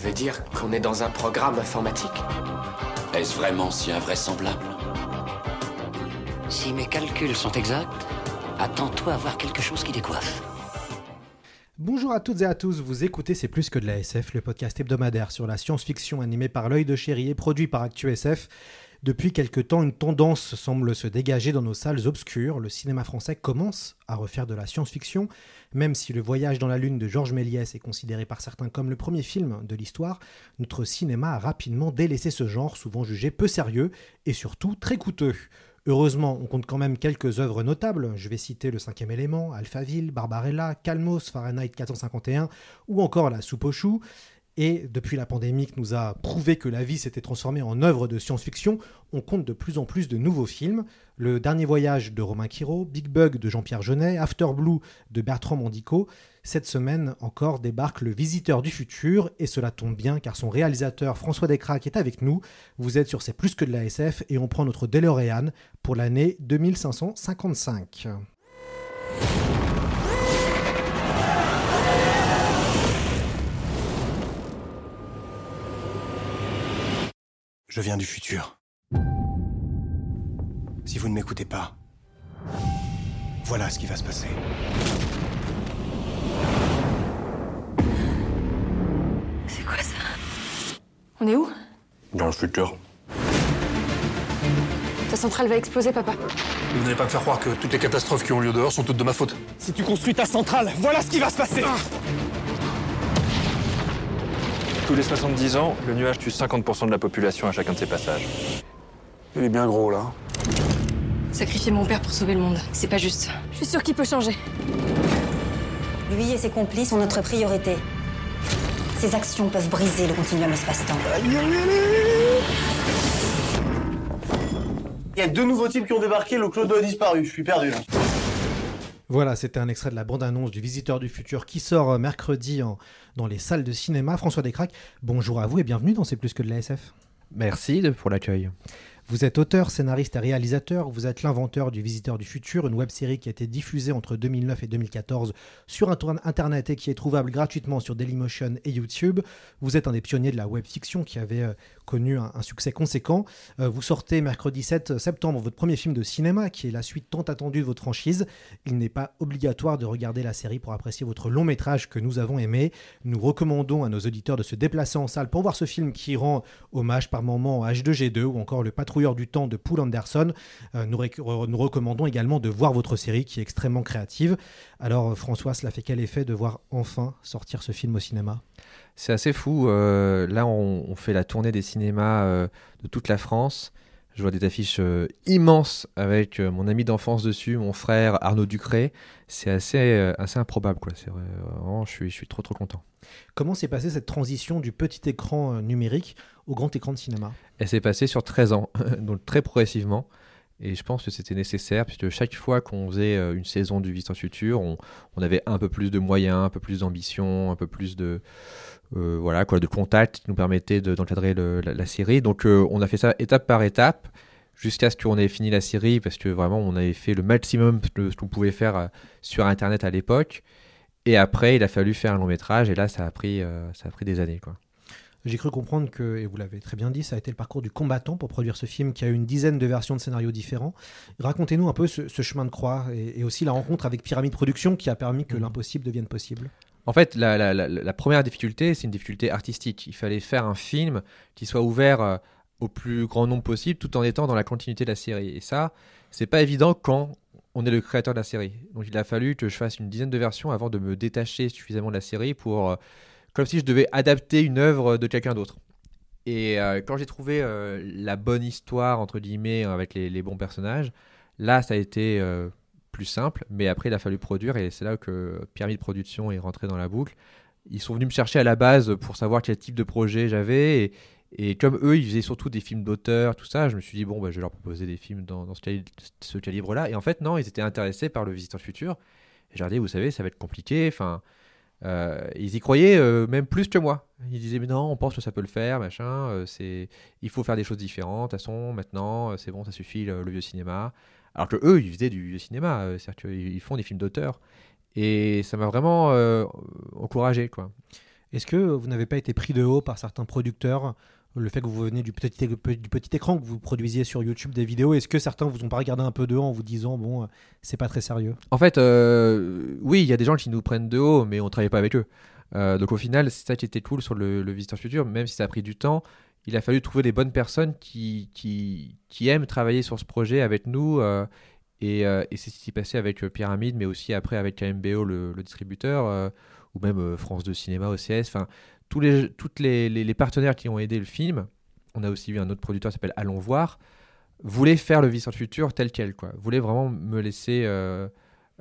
Tu veux dire qu'on est dans un programme informatique Est-ce vraiment si invraisemblable Si mes calculs sont exacts, attends-toi à voir quelque chose qui décoiffe. Bonjour à toutes et à tous, vous écoutez C'est plus que de la SF, le podcast hebdomadaire sur la science-fiction animé par l'œil de chéri et produit par ActuSF. Depuis quelque temps, une tendance semble se dégager dans nos salles obscures. Le cinéma français commence à refaire de la science-fiction, même si Le Voyage dans la Lune de Georges Méliès est considéré par certains comme le premier film de l'histoire, notre cinéma a rapidement délaissé ce genre, souvent jugé peu sérieux et surtout très coûteux. Heureusement, on compte quand même quelques œuvres notables. Je vais citer Le Cinquième Élément, Alphaville, Barbarella, Calmos, Fahrenheit 451 ou encore La Soupe aux choux. Et depuis la pandémie qui nous a prouvé que la vie s'était transformée en œuvre de science-fiction, on compte de plus en plus de nouveaux films. Le Dernier Voyage de Romain Quiro, Big Bug de Jean-Pierre Jeunet, After Blue de Bertrand Mandico. Cette semaine encore débarque Le Visiteur du Futur, et cela tombe bien car son réalisateur François Descraques est avec nous. Vous êtes sur C'est plus que de la SF et on prend notre DeLorean pour l'année 2555. Je viens du futur. Si vous ne m'écoutez pas, voilà ce qui va se passer. C'est quoi ça? On est où? Dans le futur. Ta centrale va exploser, papa. Vous n'allez pas me faire croire que toutes les catastrophes qui ont lieu dehors sont toutes de ma faute. Si tu construis ta centrale, voilà ce qui va se passer Tous les 70 ans, le nuage tue 50% de la population à chacun de ses passages. Il est bien gros là. Sacrifier mon père pour sauver le monde, c'est pas juste. Je suis sûre qu'il peut changer. Lui et ses complices sont notre priorité. Ses actions peuvent briser le continuum espace-temps. Il y a deux nouveaux types qui ont débarqué, le clodo a disparu, je suis perdu là. Voilà, c'était un extrait de la bande-annonce du Visiteur du Futur qui sort euh, mercredi en- dans les salles de cinéma. François Descraques, bonjour à vous et bienvenue dans C'est plus que de la SF. Merci pour l'accueil. Vous êtes auteur, scénariste et réalisateur. Vous êtes l'inventeur du Visiteur du Futur, une web-série qui a été diffusée entre 2009 et 2014 sur inter- Internet et qui est trouvable gratuitement sur Dailymotion et YouTube. Vous êtes un des pionniers de la web-fiction qui avait euh, connu un, succès conséquent. Euh, vous sortez mercredi 7 septembre votre premier film de cinéma, qui est la suite tant attendue de votre franchise. Il n'est pas obligatoire de regarder la série pour apprécier votre long métrage que nous avons aimé. Nous recommandons à nos auditeurs de se déplacer en salle pour voir ce film qui rend hommage par moments à H2G2 ou encore Le Patrouilleur du Temps de Poul Anderson. Euh, nous, recommandons également de voir votre série qui est extrêmement créative. Alors euh, François, cela fait quel effet de voir enfin sortir ce film au cinéma? C'est assez fou. euh, là, on, on fait la tournée des cinémas euh, de toute la France. Je vois des affiches euh, immenses avec euh, mon ami d'enfance dessus, mon frère Arnaud Ducré. C'est assez, euh, assez improbable. Quoi. C'est vrai, vraiment, je suis, je suis trop trop content. Comment s'est passée cette transition du petit écran numérique au grand écran de cinéma Elle s'est passée sur 13 ans, donc très progressivement. Et je pense que c'était nécessaire, puisque chaque fois qu'on faisait euh, une saison du Visiteur Futur, on, avait un peu plus de moyens, un peu plus d'ambition, un peu plus de, euh, voilà, quoi, de contact qui nous permettait de- d'encadrer la, série. Donc euh, on a fait ça étape par étape, jusqu'à ce qu'on ait fini la série, parce que vraiment on avait fait le maximum de ce qu'on pouvait faire euh, sur Internet à l'époque. Et après, il a fallu faire un long métrage, et là, ça a pris, ça a pris des années. Quoi. J'ai cru comprendre que, et vous l'avez très bien dit, ça a été le parcours du combattant pour produire ce film qui a eu une dizaine de versions de scénarios différents. Racontez-nous un peu ce, ce chemin de croix et, et aussi la rencontre avec Pyramide Productions qui a permis que l'impossible devienne possible. En fait, la, la- la- la première difficulté, c'est une difficulté artistique. Il fallait faire un film qui soit ouvert euh, au plus grand nombre possible tout en étant dans la continuité de la série. Et ça, c'est pas évident quand on est le créateur de la série. Donc il a fallu que je fasse une dizaine de versions avant de me détacher suffisamment de la série pour. Comme si je devais adapter une œuvre de quelqu'un d'autre. Et euh, quand j'ai trouvé euh, la bonne histoire, entre guillemets, avec les, bons personnages, là, ça a été euh, plus simple. Mais après, il a fallu produire et c'est là que Pyramide Production est rentré dans la boucle. ils sont venus me chercher à la base pour savoir quel type de projet j'avais. Et, comme eux, ils faisaient surtout des films d'auteur, tout ça, je me suis dit, bon, bah, je vais leur proposer des films dans, ce calibre-là. Et en fait, non, ils étaient intéressés par le Visiteur Futur. Et j'ai dit, vous savez, ça va être compliqué. Enfin, euh, ils y croyaient euh, même plus que moi. Ils disaient, mais non, on pense que ça peut le faire, machin. euh, c'est, il faut faire des choses différentes. De toute façon, maintenant, c'est bon, ça suffit, le, vieux cinéma. Alors que eux, ils faisaient du vieux cinéma. C'est-à-dire qu'ils ils font des films d'auteur. Et ça m'a vraiment encouragé, quoi. Est-ce que vous n'avez pas été pris de haut par certains producteurs le fait que vous venez du petit, écran, que vous produisiez sur YouTube des vidéos, est-ce que certains vous ont pas regardé un peu de haut en vous disant bon, euh, c'est pas très sérieux? En fait, euh, oui, il y a des gens qui nous prennent de haut, mais on travaillait pas avec eux. Euh, donc au final, c'est ça qui était cool sur le, le Visiteur Futur, même si ça a pris du temps. Il a fallu trouver les bonnes personnes qui, aiment travailler sur ce projet avec nous. et, c'est ce qui s'est passé avec Pyramide, mais aussi après avec KMBO, le, distributeur, ou même France 2 Cinéma, OCS. Enfin, tous les, toutes les, les, les partenaires qui ont aidé le film, on a aussi vu un autre producteur qui s'appelle Allons voir, voulaient faire le Visiteur Futur tel quel, quoi. Voulaient vraiment me laisser, euh,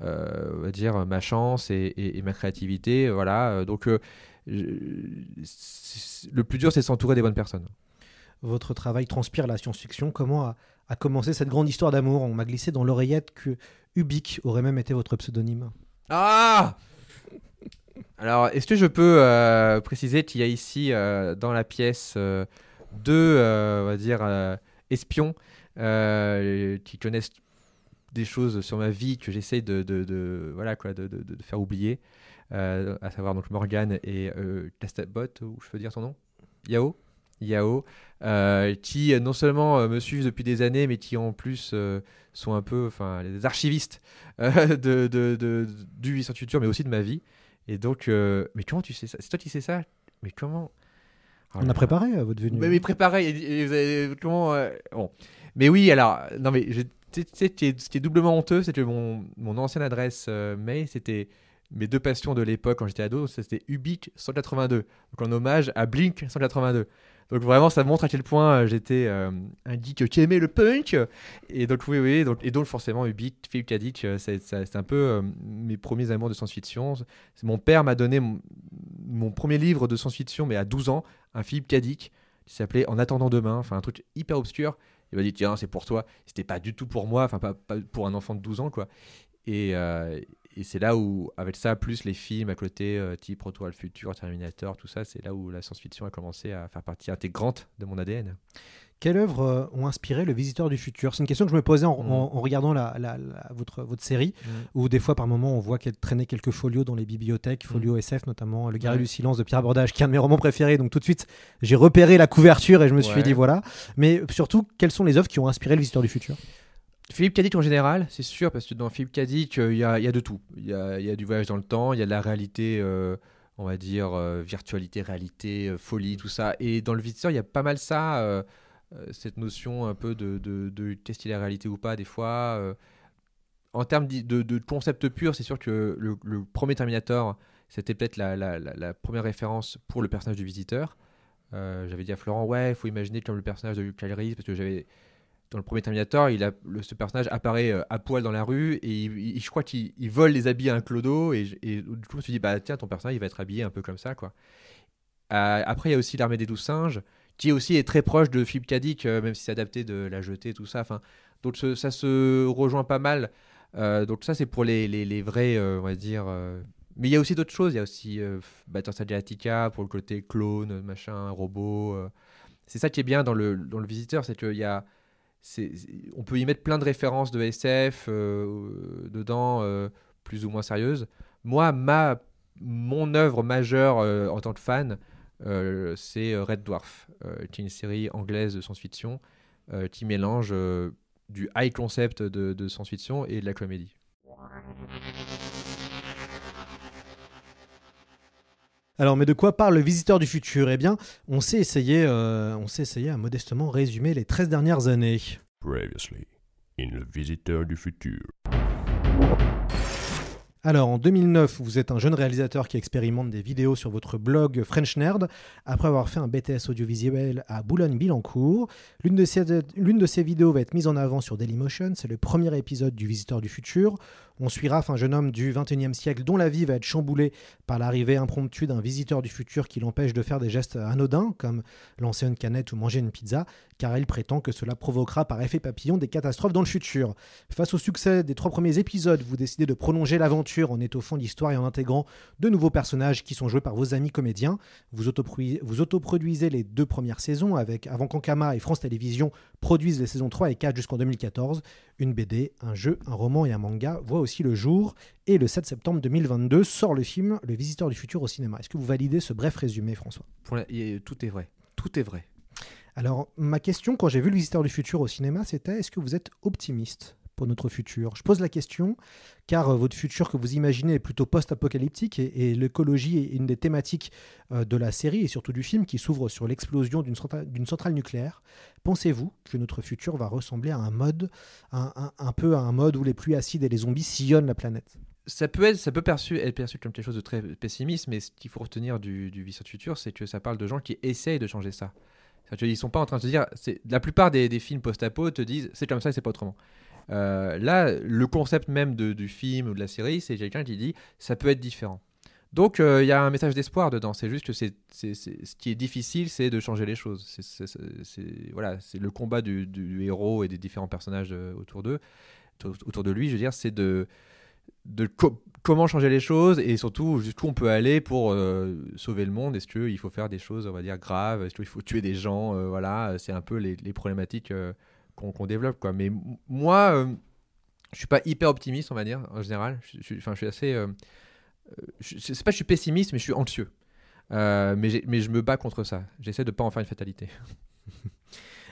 euh, dire, ma chance et, et- et ma créativité, voilà. Donc, euh, je- le plus dur, c'est s'entourer des bonnes personnes. Votre travail transpire la science-fiction. Comment a, a commencé cette grande histoire d'amour? On m'a glissé dans l'oreillette que Ubik aurait même été votre pseudonyme. Ah Alors, est-ce que je peux euh, préciser qu'il y a ici, euh, dans la pièce, euh, deux, on va dire, espions qui connaissent des choses sur ma vie que j'essaie de, voilà, quoi, de, faire oublier, à savoir donc Morgan et Castabot, ou je peux dire son nom? Yao? Yao, qui non seulement me suivent depuis des années, mais qui en plus sont un peu enfin, les archivistes de, du Vision Futur, mais aussi de ma vie. Et donc, euh, mais comment tu sais ça? C'est toi qui sais ça? Mais comment? Oh On a préparé euh, votre venue. mais, mais préparé, et- et vous avez- comment euh, bon. Mais oui, alors, non mais je- tu sais, tu sais, ce qui est- ce qui est doublement honteux, c'est que mon, mon ancienne adresse euh, mail, c'était mes deux passions de l'époque quand j'étais ado, c'était Ubik 182, donc en hommage à Blink 182. Donc vraiment, ça montre à quel point euh, j'étais euh, un geek qui aimait le punk. Et donc oui, oui, donc, et donc forcément Ubik, Philippe Kadik, euh, c'est un peu euh, mes premiers amours de science-fiction. Mon père m'a donné mon, premier livre de science-fiction, mais à 12 ans, un Philippe Kadik qui s'appelait En attendant demain, enfin un truc hyper obscur. Il m'a dit tiens c'est pour toi. C'était pas du tout pour moi, enfin pas pour un enfant de 12 ans quoi. Et, euh, et c'est là où avec ça plus les films à côté euh, type Retour à le futur, Terminator, tout ça, c'est là où la science-fiction a commencé à faire partie intégrante de mon ADN. Quelles œuvres euh, ont inspiré le Visiteur du futur? C'est une question que je me posais en, Mm. en- en regardant la, la- la- votre, votre série, Mm. où des fois par moment on voit qu'elle traînait quelques folios dans les bibliothèques, folios SF notamment, Le Guerrier du silence de Pierre Bordage, qui est un de mes romans préférés. Donc tout de suite j'ai repéré la couverture et je me suis dit voilà. Mais surtout, quelles sont les œuvres qui ont inspiré le Visiteur du futur? Philippe Cadic en général, c'est sûr, parce que dans Philippe Cadic, il y, a, y a de tout. Il y a, y a du voyage dans le temps, il y a de la réalité, euh, on va dire, euh, virtualité, réalité, euh, folie, tout ça. Et dans le visiteur, il y a pas mal ça, cette notion un peu de, de, de qu'est-ce qui est la réalité ou pas, des fois. en termes de, de concept pur, c'est sûr que le, premier Terminator, c'était peut-être la, la- première référence pour le personnage du visiteur. J'avais dit à Florent, ouais, il faut imaginer comme le personnage de Luke Reese, parce que j'avais dans le premier Terminator, ce personnage apparaît euh, à poil dans la rue et je crois qu'il il vole les habits à un clodo et, du coup je me suis dit bah tiens ton personnage il va être habillé un peu comme ça quoi. Euh, après il y a aussi l'armée des douze singes qui aussi est très proche de Philippe Cadic euh, même si c'est adapté de la jetée tout ça. Enfin donc ça se rejoint pas mal. Donc ça c'est pour les, vrais on va dire. mais il y a aussi d'autres choses. Il y a aussi Battlestar Galactica pour le côté clone machin robot. C'est ça qui est bien dans le dans le visiteur c'est qu'il y a on peut y mettre plein de références de SF euh, dedans, euh, plus ou moins sérieuses. Moi, ma, mon œuvre majeure euh, en tant que fan, c'est Red Dwarf, qui est une série anglaise de science-fiction qui mélange du high concept de, de science-fiction et de la comédie. Alors, mais de quoi parle le visiteur du futur? Eh bien, on s'est essayé, euh, on s'est essayé à modestement résumer les 13 dernières années. Previously, in Le Visiteur du Futur. Alors, en 2009, vous êtes un jeune réalisateur qui expérimente des vidéos sur votre blog French Nerd, après avoir fait un BTS audiovisuel à Boulogne-Billancourt. L'une de, ces, l'une de ces vidéos va être mise en avant sur Dailymotion. C'est le premier épisode du Visiteur du Futur. On suivra un jeune homme du 21e siècle dont la vie va être chamboulée par l'arrivée impromptue d'un visiteur du futur qui l'empêche de faire des gestes anodins, comme lancer une canette ou manger une pizza, car il prétend que cela provoquera par effet papillon des catastrophes dans le futur. Face au succès des trois premiers épisodes, vous décidez de prolonger l'aventure en étoffant l'histoire et en intégrant de nouveaux personnages qui sont joués par vos amis comédiens. Vous, vous autoproduisez les deux premières saisons avec, avant qu'Ankama et France Télévisions produisent les saisons 3 et 4 jusqu'en 2014. Une BD, un jeu, un roman et un manga voient aussi le jour. Et le 7 septembre 2022 sort le film Le Visiteur du Futur au cinéma. Est-ce que vous validez ce bref résumé, François? Tout est vrai. Tout est vrai. Alors, ma question, quand j'ai vu Le Visiteur du Futur au cinéma, c'était est-ce que vous êtes optimiste? Pour notre futur Je pose la question car euh, votre futur que vous imaginez est plutôt post-apocalyptique et, l'écologie est une des thématiques euh, de la série et surtout du film qui s'ouvre sur l'explosion d'une centrale, nucléaire. Pensez-vous que notre futur va ressembler à un mode, un, peu à un mode où les pluies acides et les zombies sillonnent la planète? Ça peut, être, ça peut perçu, être perçu comme quelque chose de très pessimiste, mais ce qu'il faut retenir du, du du futur, c'est que ça parle de gens qui essayent de changer ça. Ils sont pas en train de se dire. La plupart des, des films post-apo te disent c'est comme ça et c'est pas autrement. Euh, là, le concept même du film ou de la série, c'est quelqu'un qui dit ça peut être différent. Donc euh, il y a un message d'espoir dedans. C'est juste que c'est, ce qui est difficile, c'est de changer les choses. C'est, voilà, c'est le combat du, héros et des différents personnages euh, autour d'eux, autour de lui. Je veux dire, c'est de, comment changer les choses et surtout jusqu'où on peut aller pour sauver le monde. Est-ce qu'il faut faire des choses, on va dire graves? Est-ce qu'il faut tuer des gens? Voilà, c'est un peu les problématiques qu'on développe. Quoi. Mais moi, euh, je suis pas hyper optimiste, on va dire, en général. Je, enfin, je suis assez. Euh, euh, je, sais pas, je suis pessimiste, mais je suis anxieux. mais, mais je me bats contre ça. J'essaie de pas en faire une fatalité.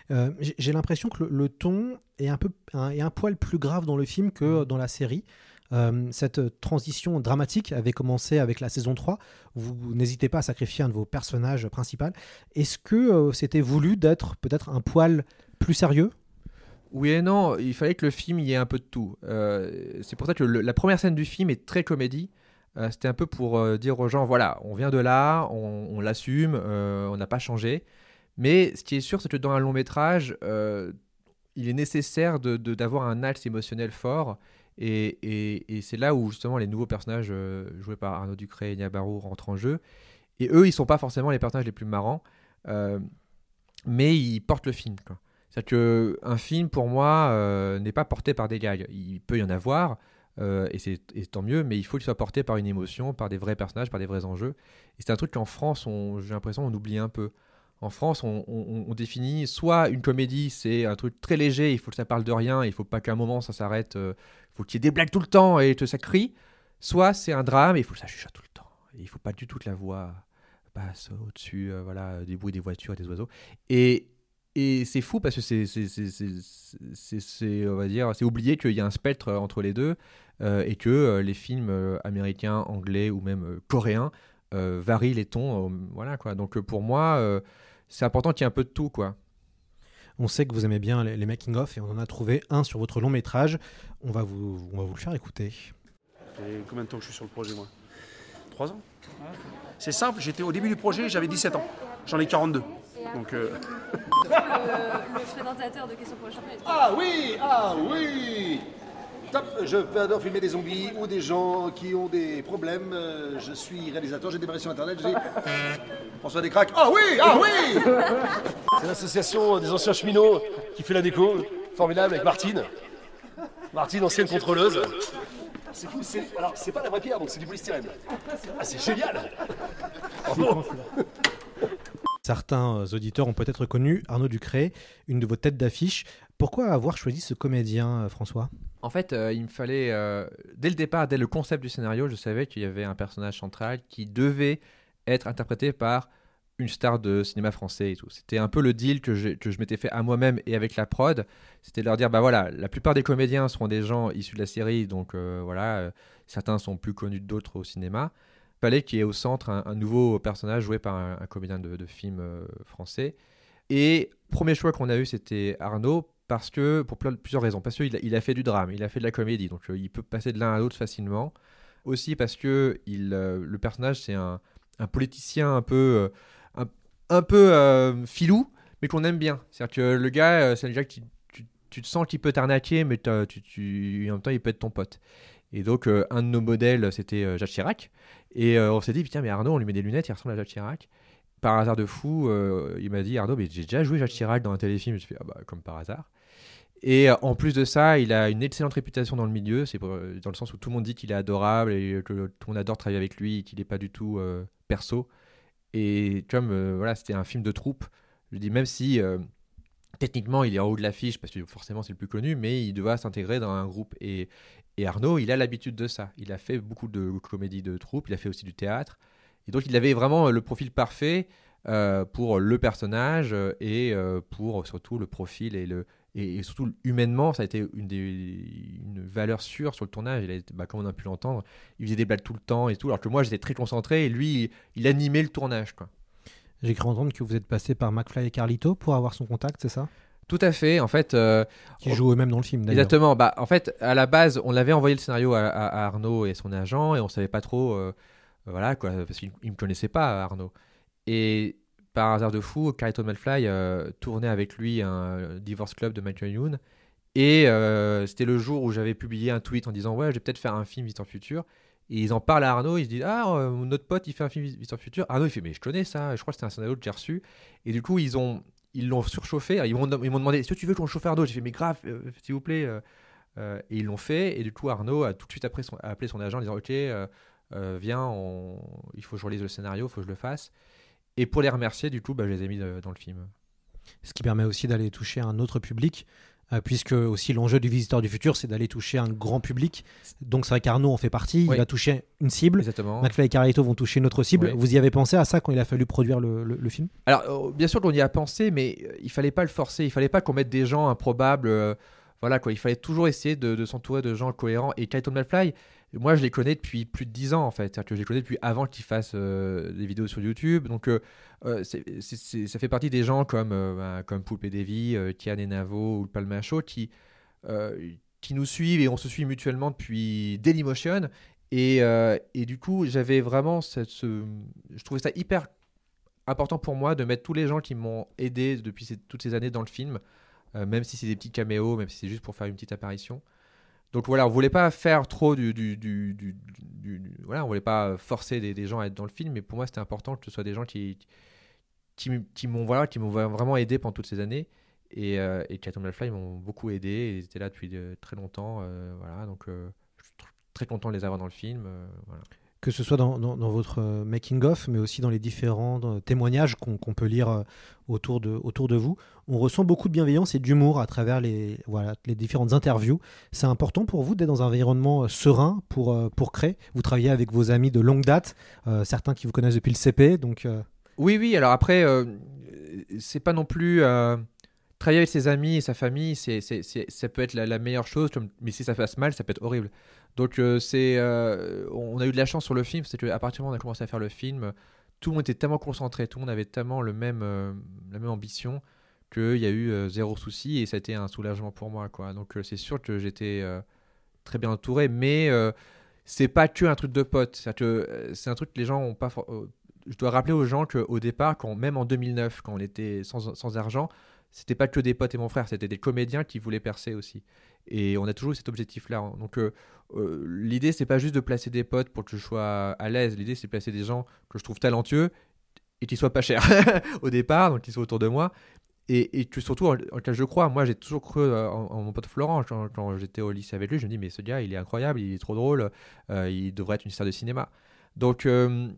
J'ai l'impression que le, ton est un, peu, un, est un poil plus grave dans le film que dans la série. cette transition dramatique avait commencé avec la saison 3. Vous n'hésitez pas à sacrifier un de vos personnages principaux. Est-ce que c'était voulu d'être peut-être un poil plus sérieux? Oui et non, il fallait que le film y ait un peu de tout. Euh, c'est pour ça que la première scène du film est très comédie. Euh, c'était un peu pour euh, dire aux gens, voilà, on vient de là, on, l'assume, on n'a pas changé. Mais ce qui est sûr, c'est que dans un long métrage, il est nécessaire d'avoir de, un axe émotionnel fort. Et, c'est là où justement les nouveaux personnages joués par Arnaud Ducré et Nia Barou rentrent en jeu. Et eux, ils sont pas forcément les personnages les plus marrants, mais ils portent le film. C'est-à-dire qu'un film, pour moi, euh, n'est pas porté par des gags. Il peut y en avoir, euh, et c'est tant mieux, mais il faut qu'il soit porté par une émotion, par des vrais personnages, par des vrais enjeux. Et c'est un truc qu'en France, j'ai l'impression, on oublie un peu. En France, on, définit soit une comédie, c'est un truc très léger, il faut que ça parle de rien, il faut pas qu'à un moment ça s'arrête, euh, il faut qu'il y ait des blagues tout le temps et que ça crie. Soit c'est un drame, il faut que ça chuchote tout le temps. Et il faut pas du tout que la voix passe au-dessus, voilà, des bruits des voitures et des oiseaux. Et, et c'est fou parce que c'est, on va dire, c'est oublié qu'il y a un spectre entre les deux euh, et que euh, les films euh, américains, anglais ou même coréens varient les tons. voilà quoi. Donc pour moi, c'est important qu'il y ait un peu de tout quoi. On sait que vous aimez bien les, making-of et on en a trouvé un sur votre long métrage. On va vous, on va vous le faire écouter. Ça fait combien de temps que je suis sur le projet moi? Trois ans? C'est simple, j'étais au début du projet, j'avais 17 ans. J'en ai 42. Donc, euh... le, présentateur de Questions pour le champion. Ah oui, ah oui Top, je adore filmer des zombies ou des gens qui ont des problèmes. Euh, je suis réalisateur, j'ai démarré sur internet, j'ai François Descraques. Ah oui, ah oui C'est l'association des anciens cheminots qui fait la déco, formidable avec Martine. Martine, ancienne contrôleuse. C'est fou, c'est... Alors, c'est pas la vraie pierre, donc c'est du polystyrène. Ah, c'est génial Certains euh, auditeurs ont peut-être connu Arnaud Ducré, une de vos têtes d'affiche. Pourquoi avoir choisi ce comédien, euh, François? En fait, euh, il me fallait, dès le départ, dès le concept du scénario, je savais qu'il y avait un personnage central qui devait être interprété par une star de cinéma français et tout. C'était un peu le deal que je, que je m'étais fait à moi-même et avec la prod. C'était de leur dire, bah voilà, la plupart des comédiens seront des gens issus de la série, donc voilà, certains sont plus connus d'autres au cinéma fallait qu'il y ait au centre un, nouveau personnage joué par un, comédien de, film euh, français. Et premier choix qu'on a eu, c'était Arnaud, parce que pour plusieurs raisons. Parce qu'il il a fait du drame, il a fait de la comédie, donc euh, il peut passer de l'un à l'autre facilement. Aussi parce que il, euh, le personnage, c'est un, politicien un peu, un, peu filou, mais qu'on aime bien. C'est-à-dire que le gars, c'est un gars qui tu, te sens qu'il peut t'arnaquer, mais en même temps, il peut être ton pote. Et donc, un de nos modèles, c'était Jacques Chirac. Et euh, on s'est dit, putain, mais Arnaud, on lui met des lunettes, il ressemble à Jacques Chirac. Par hasard de fou, euh, il m'a dit, Arnaud, mais j'ai déjà joué Jacques Chirac dans un téléfilm. Je fais, ah bah, comme par hasard. Et euh, en plus de ça, il a une excellente réputation dans le milieu. C'est dans le sens où tout le monde dit qu'il est adorable et que tout le monde adore travailler avec lui qu'il n'est pas du tout perso. Et comme euh, voilà, c'était un film de troupe, je dis même si techniquement il est en haut de l'affiche parce que forcément c'est le plus connu, mais il doit s'intégrer dans un groupe. Et Arnaud, il a l'habitude de ça. Il a fait beaucoup de comédies de troupe, il a fait aussi du théâtre. Et donc il avait vraiment le profil parfait euh, pour le personnage euh, et euh, pour surtout le profil et le et, surtout humainement ça a été une des une valeur sûre sur le tournage. Il a bah, comme on a pu l'entendre, il faisait des blagues tout le temps et tout, alors que moi j'étais très concentré et lui il, animait le tournage. J'ai cru entendre que vous êtes passé par McFly et Carlito pour avoir son contact, c'est ça? Tout à fait. En fait, euh, Qui jouent eux-mêmes dans le film, d'ailleurs. Exactement. Bah, en fait, à la base, on avait envoyé le scénario à, Arnaud et son agent, et on savait pas trop, euh, voilà, quoi, parce qu'il ne me connaissait pas, Arnaud. Et par hasard de fou, Carlito Malfly euh, tournait avec lui un Divorce Club de Michael Youn, et euh, c'était le jour où j'avais publié un tweet en disant ouais, je vais peut-être faire un film Visite en futur. Et ils en parlent à Arnaud, ils se disent Ah, euh, notre pote, il fait un film Visite en futur. Arnaud, il fait Mais je connais ça, je crois que c'était un scénario que j'ai reçu. Et du coup, ils ont ils l'ont surchauffé. Ils m'ont ils m'ont demandé Est-ce que tu veux qu'on chauffe Arnaud? J'ai fait Mais grave, euh, s'il vous plaît. euh, euh, et ils l'ont fait. Et du coup, Arnaud a tout de suite après appelé son agent en disant Ok, viens, il faut que je relise le scénario, il faut que je le fasse. Et pour les remercier, du coup, bah, je les ai mis dans le film. Ce qui permet aussi d'aller toucher un autre public, puisque aussi l'enjeu du Visiteur du Futur, c'est d'aller toucher un grand public. Donc c'est vrai qu'Arnaud en fait partie, Oui. il va toucher une cible. Exactement. McFly et Carlito vont toucher une autre cible. Oui. Vous y avez pensé à ça quand il a fallu produire le, le- le film? Alors, euh, bien sûr qu'on y a pensé, mais euh, il fallait pas le forcer. Il fallait pas qu'on mette des gens improbables. euh, voilà quoi. Il fallait toujours essayer de, de s'entourer de gens cohérents. Et Clayton Malfly, moi, je les connais depuis plus de 10 ans en fait. C'est-à-dire que je les connais depuis avant qu'il fasse euh, des vidéos sur YouTube. Donc, euh, euh, ça fait partie des gens comme, euh, bah, comme Poulpe et euh, Kian et Navo ou le Palmacho qui, qui nous suivent et on se suit mutuellement depuis Dailymotion. Et, et du coup, j'avais vraiment ce, je trouvais ça hyper important pour moi de mettre tous les gens qui m'ont aidé depuis toutes ces années dans le film, même si c'est des petits caméos, même si c'est juste pour faire une petite apparition. Donc voilà, on voulait pas faire trop du, voilà, on voulait pas forcer des, gens à être dans le film, mais pour moi c'était important que ce soit des gens qui qui, m'ont voilà, qui m'ont vraiment aidé pendant toutes ces années. Et, euh, et Malfly m'ont beaucoup aidé, et ils étaient là depuis euh, très longtemps, euh, voilà, donc euh, je suis tr- très content de les avoir dans le film, voilà. Que ce soit dans, votre euh, making-of, mais aussi dans les différents témoignages qu'on peut lire euh, autour, de, vous, on ressent beaucoup de bienveillance et d'humour à travers les, différentes interviews. C'est important pour vous d'être dans un environnement euh, serein pour, créer. Vous travaillez avec vos amis de longue date, certains qui vous connaissent depuis le CP, donc... Oui, oui, alors après, euh, c'est pas non plus. travailler avec ses amis et sa famille, c'est, ça peut être la, la meilleure chose, mais si ça passe mal, ça peut être horrible. Donc, euh, c'est, euh, on a eu de la chance sur le film, c'est qu'à partir du moment où on a commencé à faire le film, tout le monde était tellement concentré, tout le monde avait tellement le même, euh, la même ambition qu'il y a eu zéro souci et ça a été un soulagement pour moi. Quoi. Donc, c'est sûr que j'étais très bien entouré, mais c'est pas que un truc de pote. C'est un truc que les gens ont pas. je dois rappeler aux gens qu'au départ, quand, même en 2009, quand on était sans, sans argent, c'était pas que des potes et mon frère, c'était des comédiens qui voulaient percer aussi. Et on a toujours cet objectif-là. hein. Donc euh, euh, l'idée, c'est pas juste de placer des potes pour que je sois à l'aise. L'idée, c'est de placer des gens que je trouve talentueux et qui soient pas chers au départ, donc qui soient autour de moi. Et, et surtout, en, je crois, moi j'ai toujours cru euh, en, mon pote Florent, quand, quand j'étais au lycée avec lui, je me dis, mais ce gars, il est incroyable, il est trop drôle, euh, il devrait être une star de cinéma. Donc, euh,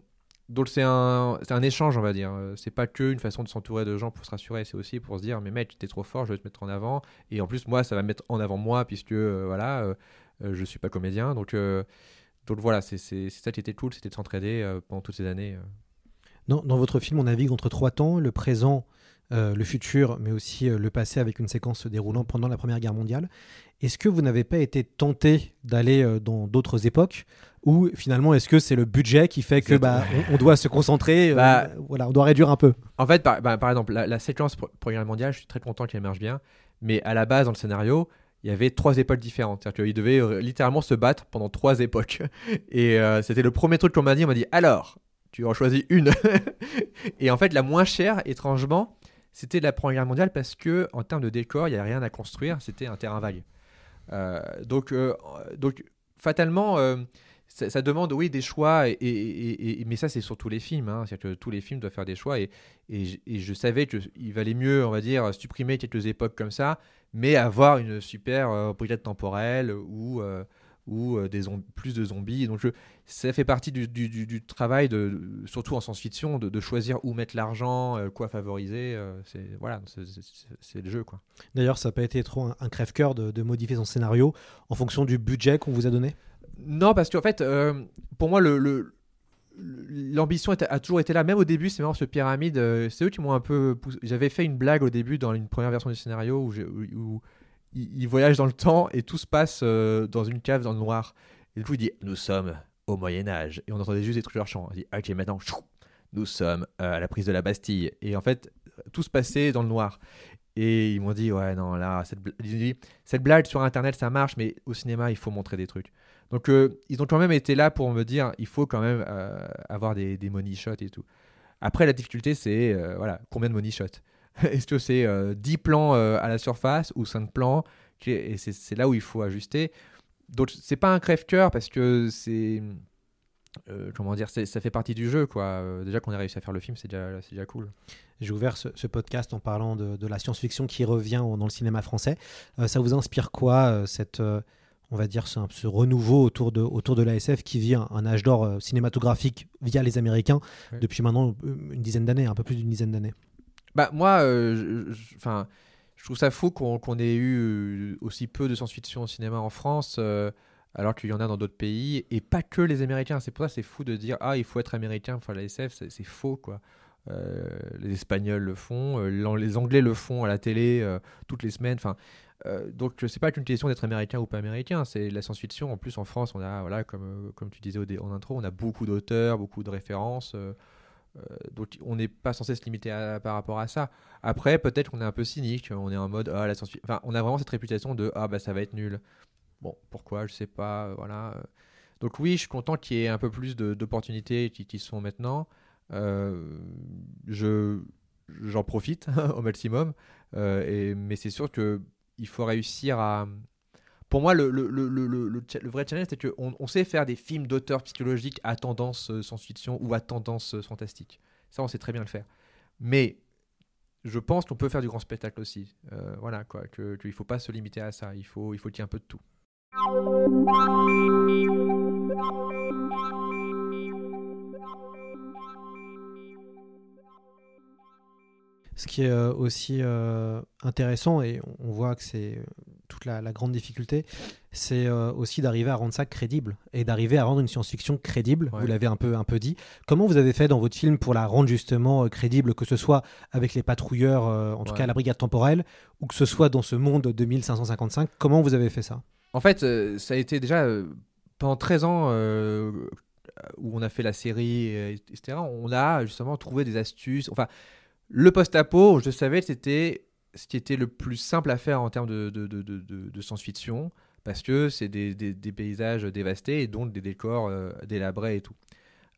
donc c'est un, un échange, on va dire. Euh, C'est pas que une façon de s'entourer de gens pour se rassurer, c'est aussi pour se dire, mais mec, t'es trop fort, je vais te mettre en avant. Et en plus, moi, ça va me mettre en avant moi, puisque euh, voilà, euh, euh, je suis pas comédien. Donc, donc voilà, c'est ça qui était cool, c'était de s'entraider pendant toutes ces années. Dans, dans votre film, on navigue entre trois temps, le présent, le futur, mais aussi le passé avec une séquence se déroulant pendant la Première Guerre mondiale. Est-ce que vous n'avez pas été tenté d'aller dans d'autres époques ou finalement est-ce que c'est le budget qui fait que bah, on, on doit se concentrer, euh, Bah, voilà, on doit réduire un peu? En fait, par, bah, par exemple, la, la séquence Première Guerre mondiale, je suis très content qu'elle marche bien, mais à la base, dans le scénario, il y avait trois époques différentes. C'est-à-dire qu'ils devaient euh, littéralement se battre pendant trois époques. Et euh, c'était le premier truc qu'on m'a dit. On m'a dit alors, tu en choisis une. et en fait, la moins chère, étrangement, c'était la Première Guerre mondiale parce que en termes de décor, il n'y avait rien à construire. C'était un terrain vague. Donc, donc, fatalement, ça, demande, oui, des choix, mais ça, c'est sur tous les films. hein. C'est-à-dire que tous les films doivent faire des choix, et, je- savais qu'il valait mieux, on va dire, supprimer quelques époques comme ça, mais avoir une super euh, brigade temporelle ou, euh, euh, plus de zombies. Donc, ça fait partie du, travail, surtout en science-fiction, de, choisir où mettre l'argent, euh, quoi favoriser. c'est voilà, c'est- le jeu. D'ailleurs, ça n'a pas été trop un, un crève-cœur de modifier son scénario en fonction du budget qu'on vous a donné? Non, parce qu'en fait, euh, pour moi, l'ambition a toujours été là. Même au début, c'est marrant, ce pyramide, euh, c'est eux qui m'ont un peu poussé. J'avais fait une blague au début dans une première version du scénario où, j'ai- où- où il, il voyage dans le temps et tout se passe euh, dans une cave dans le noir. Et du coup, il dit Nous sommes au Moyen-Âge. Et on entendait juste des trucs leur chant. Il dit Ok, maintenant, chou, nous sommes à la prise de la Bastille. Et en fait, tout se passait dans le noir. Et ils m'ont dit Ouais, non, là, ils cette blague sur Internet, ça marche, mais au cinéma, il faut montrer des trucs. Donc, euh, ils ont quand même été là pour me dire il faut quand même euh, avoir des, des money shots et tout. Après, la difficulté, c'est euh, voilà, combien de money shots? Est-ce que c'est euh, 10 plans à la surface ou 5 plans? Et c'est là où il faut ajuster. Donc, c'est pas un crève-cœur parce que c'est. comment dire Ça fait partie du jeu, quoi. Déjà qu'on ait réussi à faire le film, c'est déjà, déjà cool. J'ai ouvert ce, podcast en parlant de, la science-fiction qui revient dans le cinéma français. Ça vous inspire quoi, cette, on va dire, ce, ce renouveau autour de, autour de l'ASF qui vit un, un âge d'or euh, cinématographique via les Américains Ouais. depuis maintenant euh, une dizaine d'années, un peu plus d'une dizaine d'années Bah moi, euh, je- enfin, je trouve ça fou qu'on ait eu aussi peu de science-fiction au cinéma en France, euh, alors qu'il y en a dans d'autres pays, et pas que les Américains. C'est pour ça que c'est fou de dire ah il faut être américain pour faire la SF, c'est faux quoi. Euh, les Espagnols le font, euh, les Anglais le font à la télé euh, toutes les semaines. Enfin, euh, donc c'est pas qu'une question d'être américain ou pas américain, c'est la science-fiction. En plus en France, on a voilà comme euh, comme tu disais en intro, on a beaucoup d'auteurs, beaucoup de références. euh, euh, donc on n'est pas censé se limiter par rapport à ça. Après, peut-être qu'on est un peu cynique, on est en mode ah la science enfin on a vraiment cette réputation de ah bah ça va être nul. Bon, pourquoi Je sais pas, euh, voilà. euh. Donc oui, je suis content qu'il y ait un peu plus d'opportunités qui, qui sont maintenant. Euh, je j'en profite au maximum, Euh, et, mais c'est sûr que il faut réussir à pour moi, le, vrai challenge, c'est qu'on on sait faire des films d'auteurs psychologiques à tendance euh, science-fiction ou à tendance euh, fantastique. Ça, on sait très bien le faire. Mais je pense qu'on peut faire du grand spectacle aussi. Euh, voilà, quoi. Que, qu'il ne faut pas se limiter à ça. Il faut, il faut qu'il y ait un peu de tout. Ce qui est euh, aussi euh, intéressant, et on- voit que c'est euh, toute la, la grande difficulté, c'est aussi d'arriver à rendre ça crédible et d'arriver à rendre une science-fiction crédible. Ouais. Vous l'avez un peu, un peu dit. Comment vous avez fait dans votre film pour la rendre justement crédible, que ce soit avec les patrouilleurs, en tout Ouais. cas la brigade temporelle, ou que ce soit dans ce monde de 2555 Comment vous avez fait ça? En fait, ça a été déjà pendant 13 ans euh, où on a fait la série, etc. On a justement trouvé des astuces. Enfin, le post-apo, je savais que c'était ce qui était le plus simple à faire en termes de, de, de, de- de- de science-fiction parce que c'est des, des- des paysages dévastés et donc des décors euh, délabrés et tout.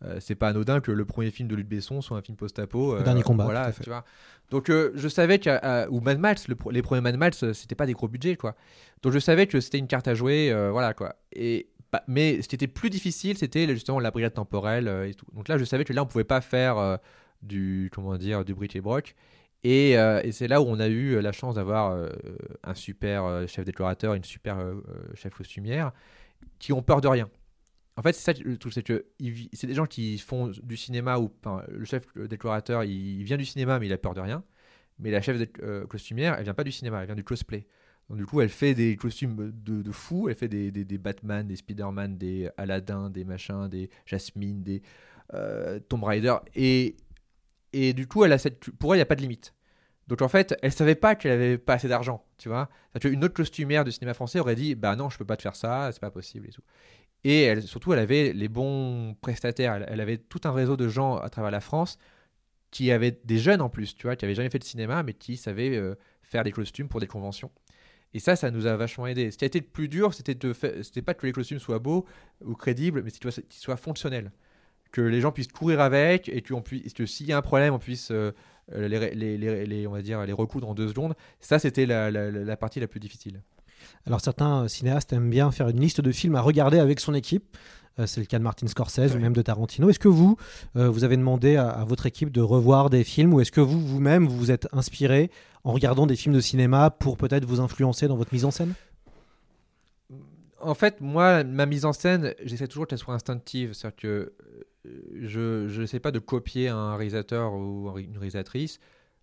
Euh, c'est pas anodin que le premier film de Luc Besson soit un film post-apo. Le Dernier Combat, Voilà, tu vois. Donc euh, je savais que euh, ou Mad Max, le les premiers Mad Max, euh, c'était pas des gros budgets quoi. Donc je savais que c'était une carte à jouer, euh, voilà quoi. Et bah, mais ce qui était plus difficile, c'était justement la brigade temporelle euh, et tout. Donc là, je savais que là, on pouvait pas faire euh, du comment dire du et broc. Et, euh, et c'est là où on a eu la chance d'avoir euh, un super euh, chef décorateur, une super chef costumière, qui ont peur de rien. En fait, c'est ça le truc, c'est que c'est des gens qui font du cinéma où enfin, le chef décorateur, il, vient du cinéma, mais il a peur de rien. Mais la chef costumière, elle vient pas du cinéma, elle vient du cosplay. Donc du coup, elle fait des costumes de, de fou, elle fait des, des, Batman, des Spider-Man, des Aladdin, des machins, des Jasmine, des Tomb Raider. Et, et du coup, elle a pour elle, il n'y a pas de limite. Donc en fait, elle savait pas qu'elle avait pas assez d'argent, tu vois. Qu'une autre costumière du cinéma français aurait dit, bah non, je peux pas te faire ça, c'est pas possible et tout. Et surtout, elle avait les bons prestataires. Elle, avait tout un réseau de gens à travers la France qui avaient des jeunes en plus, tu vois, qui avaient jamais fait de cinéma, mais qui savaient euh, faire des costumes pour des conventions. Et ça, ça nous a vachement aidé. Ce qui a été le plus dur, c'était de c'était pas que les costumes soient beaux ou crédibles, mais qu'ils soient fonctionnels. Que les gens puissent courir avec et puisse, que s'il y a un problème, on puisse euh, les, les, les- les- on va dire, les recoudre en deux secondes. Ça, c'était la, la- la- la partie la plus difficile. Alors certains euh, cinéastes aiment bien faire une liste de films à regarder avec son équipe. Euh, c'est le cas de Martin Scorsese ou même de Tarantino. Est-ce que vous, euh, vous avez demandé à, à votre équipe de revoir des films ou est-ce que vous, vous-même, vous vous êtes inspiré en regardant des films de cinéma pour peut-être vous influencer dans votre mise en scène? En fait, moi, ma mise en scène, j'essaie toujours qu'elle soit instinctive. C'est-à-dire que euh, je n'essaie pas de copier un réalisateur ou une réalisatrice.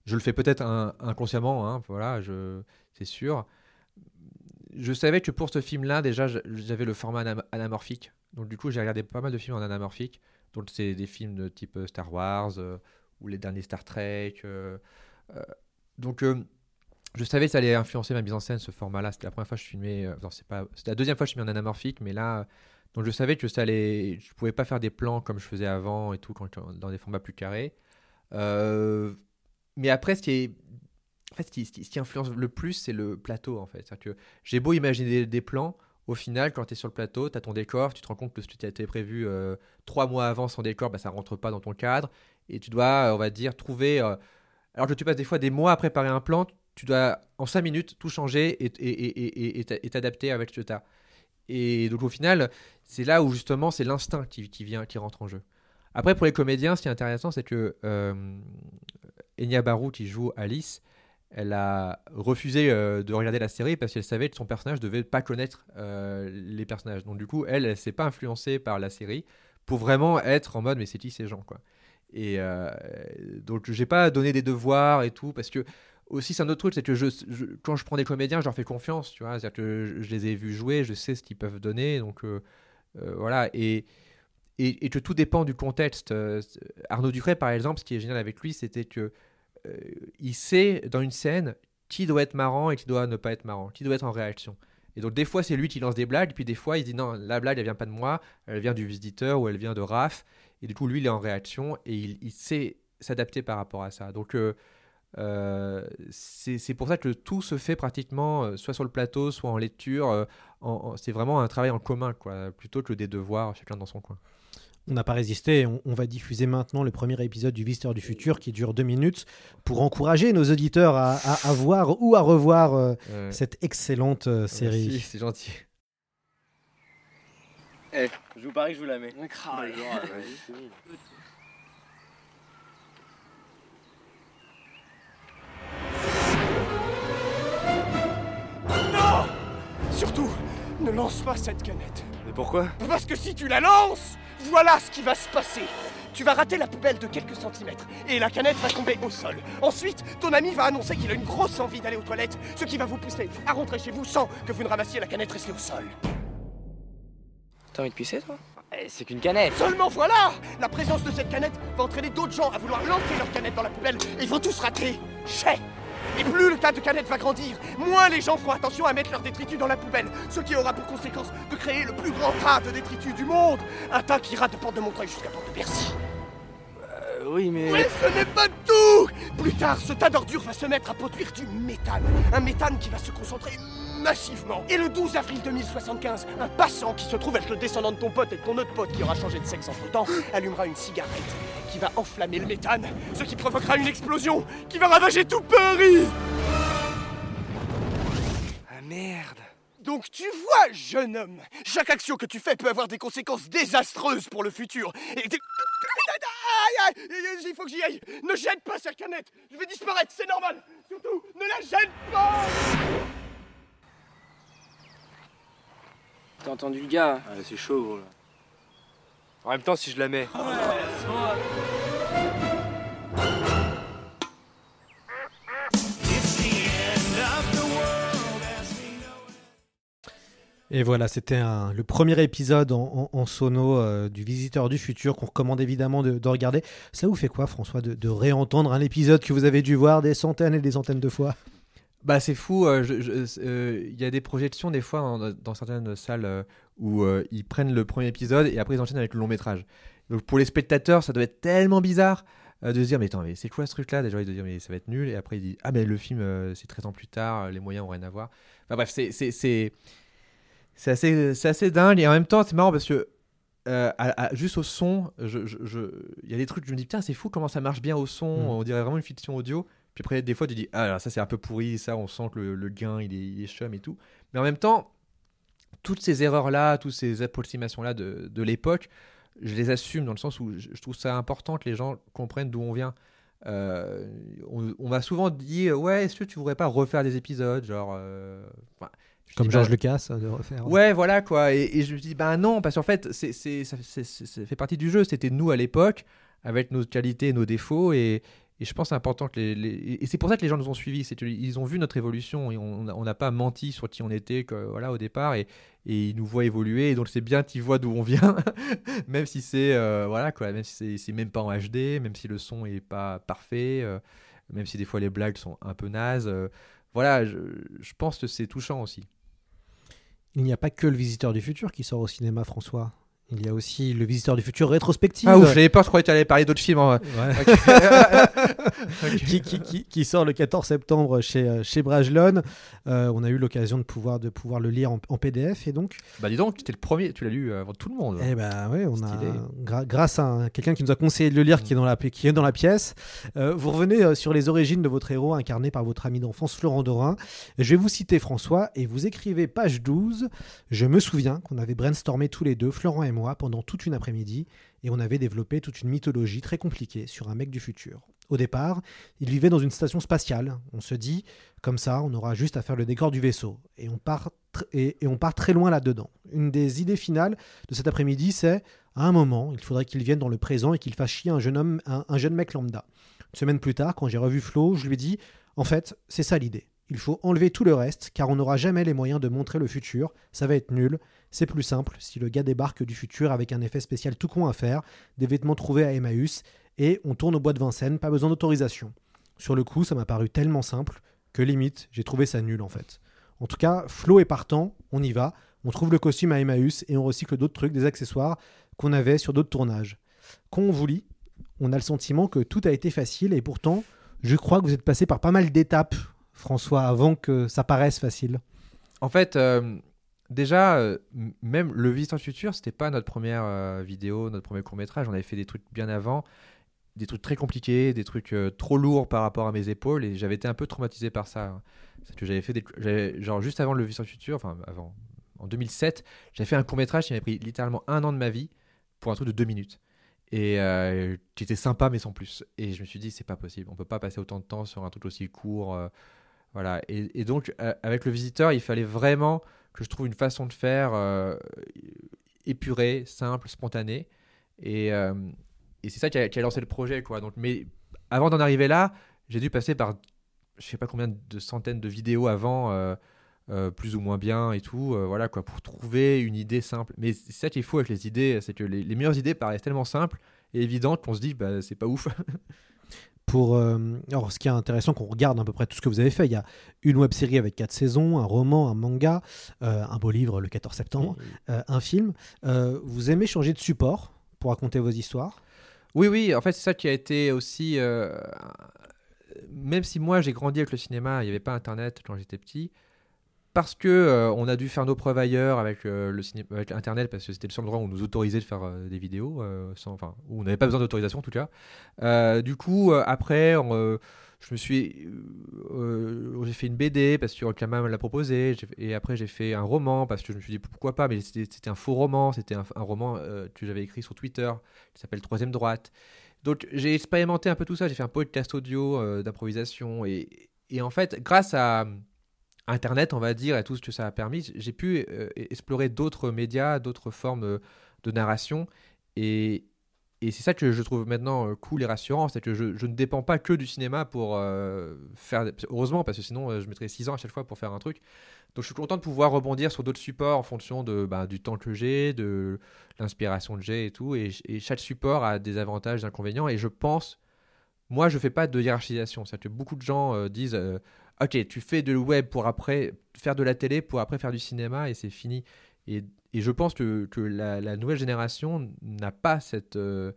Je le fais peut-être inconsciemment, hein, voilà, c'est sûr. Je savais que pour ce film-là, déjà, j'avais le format anam- anamorphique. Donc, du coup, j'ai regardé pas mal de films en anamorphique. Donc, c'est des films de type euh, Star Wars euh, ou les derniers Star Trek. donc, je savais que ça allait influencer ma mise en scène, ce format-là. C'était la première fois que je filmais. euh, non, c'est pas. C'était la deuxième fois que je filmais en anamorphique, mais là. Donc, je savais que ça allait. Je pouvais pas faire des plans comme je faisais avant et tout, quand, dans des formats plus carrés. Euh, mais après, ce qui est. En fait, ce qui, ce qui- ce qui influence le plus, c'est le plateau, en fait. C'est-à-dire que j'ai beau imaginer des, plans, au final, quand tu es sur le plateau, tu as ton décor, tu te rends compte que ce qui a été prévu euh, trois mois avant sans décor, bah, ça rentre pas dans ton cadre. Et tu dois, euh, on va dire, trouver. euh, alors que tu passes des fois des mois à préparer un plan, tu dois en cinq minutes tout changer et et- et- et- et t'a- et t'adapter avec ce que tu. Et donc au final, c'est là où justement c'est l'instinct qui, qui vient, qui rentre en jeu. Après, pour les comédiens, ce qui est intéressant, c'est que euh, Enya Barou, qui joue Alice, elle a refusé euh, de regarder la série parce qu'elle savait que son personnage devait pas connaître euh, les personnages. Donc du coup, elle, elle s'est pas influencée par la série pour vraiment être en mode mais c'est qui ces gens quoi. Et euh, donc j'ai pas donné des devoirs et tout parce que aussi c'est un autre truc, c'est que je, quand je prends des comédiens, je leur fais confiance, tu vois, c'est-à-dire que je, les ai vus jouer, je sais ce qu'ils peuvent donner, donc euh, euh, voilà et et, que tout dépend du contexte. Euh, Arnaud Ducret, par exemple, ce qui est génial avec lui, c'était que il sait dans une scène qui doit être marrant et qui doit ne pas être marrant, qui doit être en réaction. Et donc des fois c'est lui qui lance des blagues, puis des fois il dit non, la blague elle vient pas de moi, elle vient du visiteur ou elle vient de Raph. Et du coup lui il est en réaction et il, il sait s'adapter par rapport à ça. Donc c'est c'est pour ça que tout se fait pratiquement euh, soit sur le plateau, soit en lecture. euh, en- en- c'est vraiment un travail en commun, quoi, plutôt que des devoirs chacun dans son coin. On n'a pas résisté. On, on va diffuser maintenant le premier épisode du Visiteur du Futur qui dure deux minutes pour encourager nos auditeurs à, à- à voir ou à revoir euh, Ouais. cette excellente euh, série. Merci, c'est gentil. Eh, je vous parie que je vous la mets. Surtout, ne lance pas cette canette. Mais pourquoi Parce que si tu la lances, voilà ce qui va se passer. Tu vas rater la poubelle de quelques centimètres et la canette va tomber au sol. Ensuite, ton ami va annoncer qu'il a une grosse envie d'aller aux toilettes, ce qui va vous pousser à rentrer chez vous sans que vous ne ramassiez la canette restée au sol. T'as envie de pisser, toi? Eh, C'est qu'une canette. Seulement voilà La présence de cette canette va entraîner d'autres gens à vouloir lancer leur canette dans la poubelle et ils vont tous rater. Chais Et plus le tas de canettes va grandir, moins les gens feront attention à mettre leurs détritus dans la poubelle, ce qui aura pour conséquence de créer le plus grand tas de détritus du monde Un tas qui ira de Porte de Montreuil jusqu'à Porte de Bercy. Euh, oui, mais. Mais ce n'est pas tout Plus tard, ce tas d'ordures va se mettre à produire du méthane. Un méthane qui va se concentrer massivement. Et le 12 avril 2075, un passant qui se trouve être le descendant de ton pote et de ton autre pote qui aura changé de sexe entre temps, allumera une cigarette qui va enflammer le méthane, ce qui provoquera une explosion qui va ravager tout Paris Ah merde donc tu vois, jeune homme, chaque action que tu fais peut avoir des conséquences désastreuses pour le futur. Et il faut que j'y aille. Ne jette pas cette canette. Je vais disparaître, c'est normal. Surtout, ne la jette pas. Entendu le gars Ah, c'est chaud, gros, là. En même temps, si je la mets. Et voilà, c'était le premier épisode en, en- en sono euh, du Visiteur du Futur qu'on recommande évidemment de, de regarder. Ça vous fait quoi, François, de, de réentendre un épisode que vous avez dû voir des centaines et des centaines de fois? Bah c'est fou, euh, euh, il y a des projections des fois dans, dans certaines salles euh, où ils prennent le premier épisode et après ils enchaînent avec le long métrage. Donc pour les spectateurs ça doit être tellement bizarre de se dire mais attends mais c'est quoi ce truc là Déjà ils doivent dire mais ça va être nul et après ils disent ah mais le film c'est 13 ans plus tard, les moyens ont rien à voir. Enfin bref c'est assez c'est assez dingue et en même temps c'est marrant parce que euh, à- à- juste au son, je- je- je- il y a des trucs, je me dis, putain, c'est fou comment ça marche bien au son, Mm. on dirait vraiment une fiction audio. Puis après, des fois, tu dis, ah, alors ça c'est un peu pourri, ça, on sent que le, le gain, il est, il est chum et tout. Mais en même temps, toutes ces erreurs-là, toutes ces approximations-là de, de l'époque, je les assume dans le sens où je, je trouve ça important que les gens comprennent d'où on vient. Euh, on, on m'a souvent dit, ouais, est-ce que tu voudrais pas refaire des épisodes, genre. euh, enfin, je Comme Georges Lucas, euh, de refaire. Ouais, voilà quoi. Et, et je me dis, bah non, parce qu'en fait, c'est, c'est, ça, c'est- c'est- ça fait partie du jeu. C'était nous à l'époque, avec nos qualités et nos défauts. Et, et je pense c'est important que les. et c'est pour ça que les gens nous ont suivis. C'est qu'ils ont vu notre évolution. Et on n'a pas menti sur qui on était voilà, au départ. Et, et ils nous voient évoluer. Et donc c'est bien qu'ils voient d'où on vient. même si c'est. euh, voilà. Même si c'est, même pas en HD. Même si le son est pas parfait. euh, même si des fois les blagues sont un peu nazes. euh, voilà, je pense que c'est touchant aussi. Il n'y a pas que le Visiteur du futur qui sort au cinéma, François. Il y a aussi le Visiteur du futur rétrospective. Ah ouf, j'avais peur, je croyais que tu allais parler d'autres films. hein. Ouais. Qui, qui- qui- qui sort le 14 septembre chez, euh, chez Brajlon. Euh, on a eu l'occasion de pouvoir, de pouvoir le lire en, en PDF et donc. Bah dis donc, tu étais le premier, tu l'as lu avant tout le monde. Eh ben ouais, on a gra- grâce à un- quelqu'un qui nous a conseillé de le lire, qui est dans la qui est dans la pièce. euh, vous revenez euh, sur les origines de votre héros incarné par votre ami d'enfance Florent Dorin. Je vais vous citer François et vous écrivez page 12. Je me souviens qu'on avait brainstormé tous les deux, Florent et moi, pendant toute une après-midi et on avait développé toute une mythologie très compliquée sur un mec du futur. Au départ, il vivait dans une station spatiale. On se dit, comme ça, on aura juste à faire le décor du vaisseau. Et on part, et on part très loin là-dedans. Une des idées finales de cet après-midi, c'est, à un moment, il faudrait qu'il vienne dans le présent et qu'il fasse chier un jeune, homme, un, un jeune mec lambda. Une semaine plus tard, quand j'ai revu Flo, je lui ai dit, en fait, c'est ça l'idée. Il faut enlever tout le reste, car on n'aura jamais les moyens de montrer le futur. Ça va être nul. C'est plus simple si le gars débarque du futur avec un effet spécial tout con à faire, des vêtements trouvés à Emmaüs, et on tourne au bois de Vincennes, pas besoin d'autorisation. Sur le coup, ça m'a paru tellement simple que limite, j'ai trouvé ça nul en fait. En tout cas, Flo est partant, on y va, on trouve le costume à Emmaüs et on recycle d'autres trucs, des accessoires qu'on avait sur d'autres tournages. Quand on vous lit, on a le sentiment que tout a été facile et pourtant, je crois que vous êtes passé par pas mal d'étapes, François, avant que ça paraisse facile. En fait, euh, déjà, euh, même Le Visiteur du Futur, c'était pas notre première euh, vidéo, notre premier court-métrage. On avait fait des trucs bien avant, des trucs très compliqués, des trucs trop lourds par rapport à mes épaules, et j'avais été un peu traumatisé par ça. hein. C'est que j'avais fait des. Genre, juste avant Le Visiteur du Futur, enfin, avant, en 2007, j'avais fait un court-métrage qui m'avait pris littéralement un an de ma vie pour un truc de deux minutes. Et euh, qui était sympa, mais sans plus. Et je me suis dit, c'est pas possible. On peut pas passer autant de temps sur un truc aussi court. Voilà. Et, donc, euh, avec le visiteur, il fallait vraiment que je trouve une façon de faire euh, épurée, simple, spontanée. Et, euh, et c'est ça qui a, lancé le projet. Quoi. Donc, mais avant d'en arriver là, j'ai dû passer par je sais pas combien de centaines de vidéos avant, plus ou moins bien et tout, voilà quoi, pour trouver une idée simple. Mais c'est ça qui est fou avec les idées, c'est que les, les meilleures idées paraissent tellement simples et évidentes qu'on se dit, bah, c'est pas ouf. Pour, euh, alors, ce qui est intéressant, qu'on regarde à peu près tout ce que vous avez fait. Il y a une web série avec quatre saisons, un roman, un manga, euh, un beau livre le 14 septembre, euh, un film. Vous aimez changer de support pour raconter vos histoires? Oui, oui, en fait, c'est ça qui a été aussi. même si moi j'ai grandi avec le cinéma, il n'y avait pas internet quand j'étais petit, parce que euh, on a dû faire nos preuves ailleurs avec, euh, le internet, parce que c'était le seul endroit où on nous autorisait de faire euh, des vidéos, sans, enfin, où on n'avait pas besoin d'autorisation en tout cas. Du coup, après, je me suis. j'ai fait une BD parce que Reclama me l'a proposé, et après j'ai fait un roman parce que je me suis dit pourquoi pas, mais c'était un faux roman, c'était un, roman que j'avais écrit sur Twitter qui s'appelle Troisième Droite. Donc j'ai expérimenté un peu tout ça, j'ai fait un podcast audio d'improvisation et en fait grâce à Internet on va dire et tout ce que ça a permis, j'ai pu euh, explorer d'autres médias, d'autres formes euh, de narration et, c'est ça que je trouve maintenant euh, cool et rassurant, c'est que je, ne dépends pas que du cinéma pour faire... Heureusement parce que sinon je mettrais 6 ans à chaque fois pour faire un truc. Donc je suis content de pouvoir rebondir sur d'autres supports en fonction de, bah, du temps que j'ai, de l'inspiration que j'ai et tout. Et, chaque support a des avantages, des inconvénients. Et je pense, moi, je fais pas de hiérarchisation. C'est-à-dire que beaucoup de gens disent, ok, tu fais de web pour après faire de la télé, pour après faire du cinéma, et c'est fini. Et, et je pense que, que la, nouvelle génération n'a pas euh,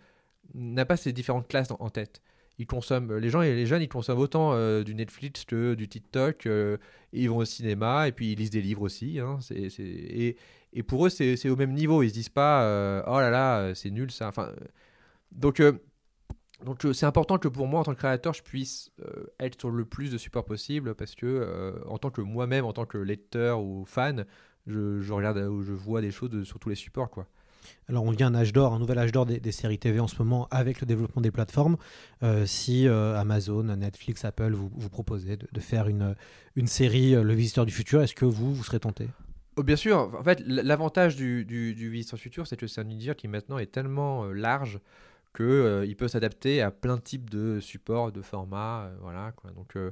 pas ces différentes classes en, tête. Ils consomment, les gens les jeunes, ils consomment autant euh, du Netflix que du TikTok. euh, ils vont au cinéma et puis ils lisent des livres aussi. hein, et, et pour eux, c'est, au même niveau. Ils se disent pas, oh là là, c'est nul ça. Enfin, donc, donc c'est important que pour moi en tant que créateur je puisse être sur le plus de supports possible parce que en tant que moi-même en tant que lecteur ou fan je, je regarde ou je vois des choses de- sur tous les supports quoi. Alors on vit un âge d'or, un nouvel âge d'or des, des séries TV en ce moment avec le développement des plateformes. Euh, si euh, Amazon, Netflix, Apple vous, vous proposez de, de faire une, une série euh, Le Visiteur du Futur, est-ce que vous, vous serez tenté? Oh, bien sûr, en fait, l'avantage du, du, du Visiteur Futur, c'est que c'est un univers qui maintenant est tellement euh, large que euh, peut s'adapter à plein de types de supports, de formats, euh, voilà. Donc, euh,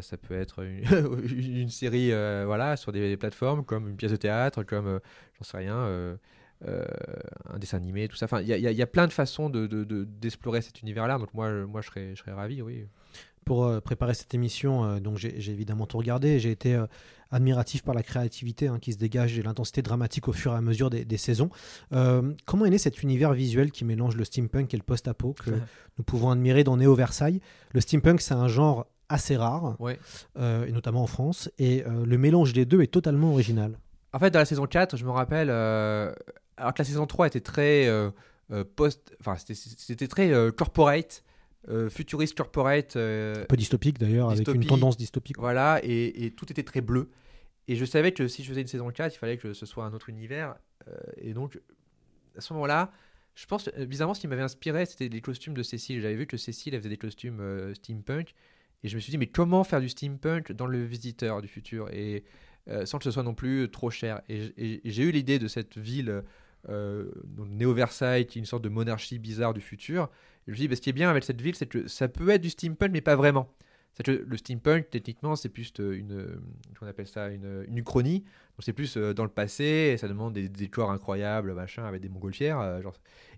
ça peut être une, série, voilà, sur des, plateformes, comme une pièce de théâtre, comme, j'en sais rien, un dessin animé, tout ça. Enfin, il y a, plein de façons de, de- de- d'explorer cet univers-là. Donc, moi, moi, je serais, je serais ravi, oui. Pour euh, préparer cette émission, euh, donc j'ai évidemment tout regardé. J'ai été euh, admiratif par la créativité hein, qui se dégage et l'intensité dramatique au fur et à mesure des, des saisons. Euh, comment est né cet univers visuel qui mélange le steampunk et le post-apo que nous pouvons admirer dans Néo Versailles? Le steampunk, c'est un genre assez rare, Ouais. euh, et notamment en France, et euh, le mélange des deux est totalement original. En fait, dans la saison 4, je me rappelle, alors que la saison 3 était très post, enfin c'était- très corporate, euh, futuriste corporate. euh, Un peu dystopique d'ailleurs, avec une tendance dystopique. Voilà, et, et tout était très bleu. Et je savais que si je faisais une saison 4, il fallait que ce soit un autre univers. euh, et donc, à ce moment-là, je pense, bizarrement, ce qui m'avait inspiré, c'était les costumes de Cécile. J'avais vu que Cécile, elle faisait des costumes steampunk. Et je me suis dit, mais comment faire du steampunk dans le visiteur du futur? Et sans que ce soit non plus trop cher. Et j'ai eu l'idée de cette ville, euh, Néo-Versailles, qui est une sorte de monarchie bizarre du futur. Je me dit, bah, ce qui est bien avec cette ville, c'est que ça peut être du steampunk, mais pas vraiment. Que le steampunk, techniquement, c'est plus euh, une, euh, qu'on appelle ça, une, une uchronie. C'est plus euh, dans le passé, et ça demande des, décors incroyables, machin, avec des montgolfières. euh.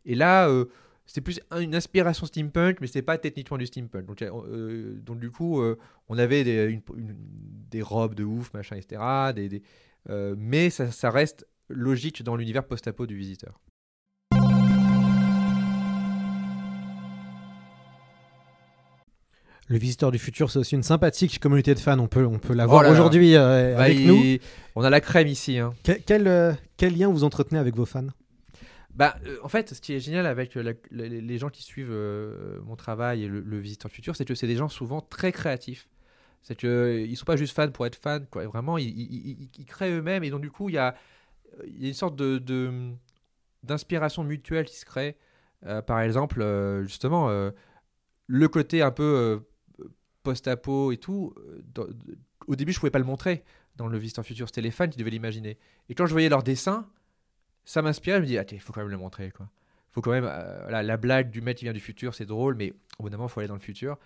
Et là, euh, c'est plus un- une inspiration steampunk, mais c'est pas techniquement du steampunk. Donc, euh, du coup, euh, on avait des, robes de ouf, machin, etc. Euh, mais ça reste logique dans l'univers post-apo du visiteur. Le Visiteur du Futur, c'est aussi une sympathique communauté de fans. On peut, on peut la voir Oh aujourd'hui euh, Bah, avec il- nous. On a la crème ici. hein. Que- quel, euh, quel lien vous entretenez avec vos fans? Bah, euh, en fait, ce qui est génial avec la- les gens qui suivent mon travail et le, le visiteur futur, c'est que c'est des gens souvent très créatifs. C'est que euh, ils sont pas juste fans pour être fans, quoi. Vraiment, ils, ils- ils- ils créent eux-mêmes et donc du coup, il y a, il y a une sorte de d'inspiration mutuelle qui se crée. Euh, par exemple, euh, justement, euh, le côté un peu post-apo et tout, au début, je pouvais pas le montrer dans le visiteur futur. C'était les fans qui devaient l'imaginer. Et quand je voyais leurs dessins, ça m'inspirait. Je me dis, ah, il faut quand même le montrer. Quoi. Faut quand même, la blague du mec qui vient du futur, c'est drôle, mais au bout d'un moment, il faut aller dans le futur.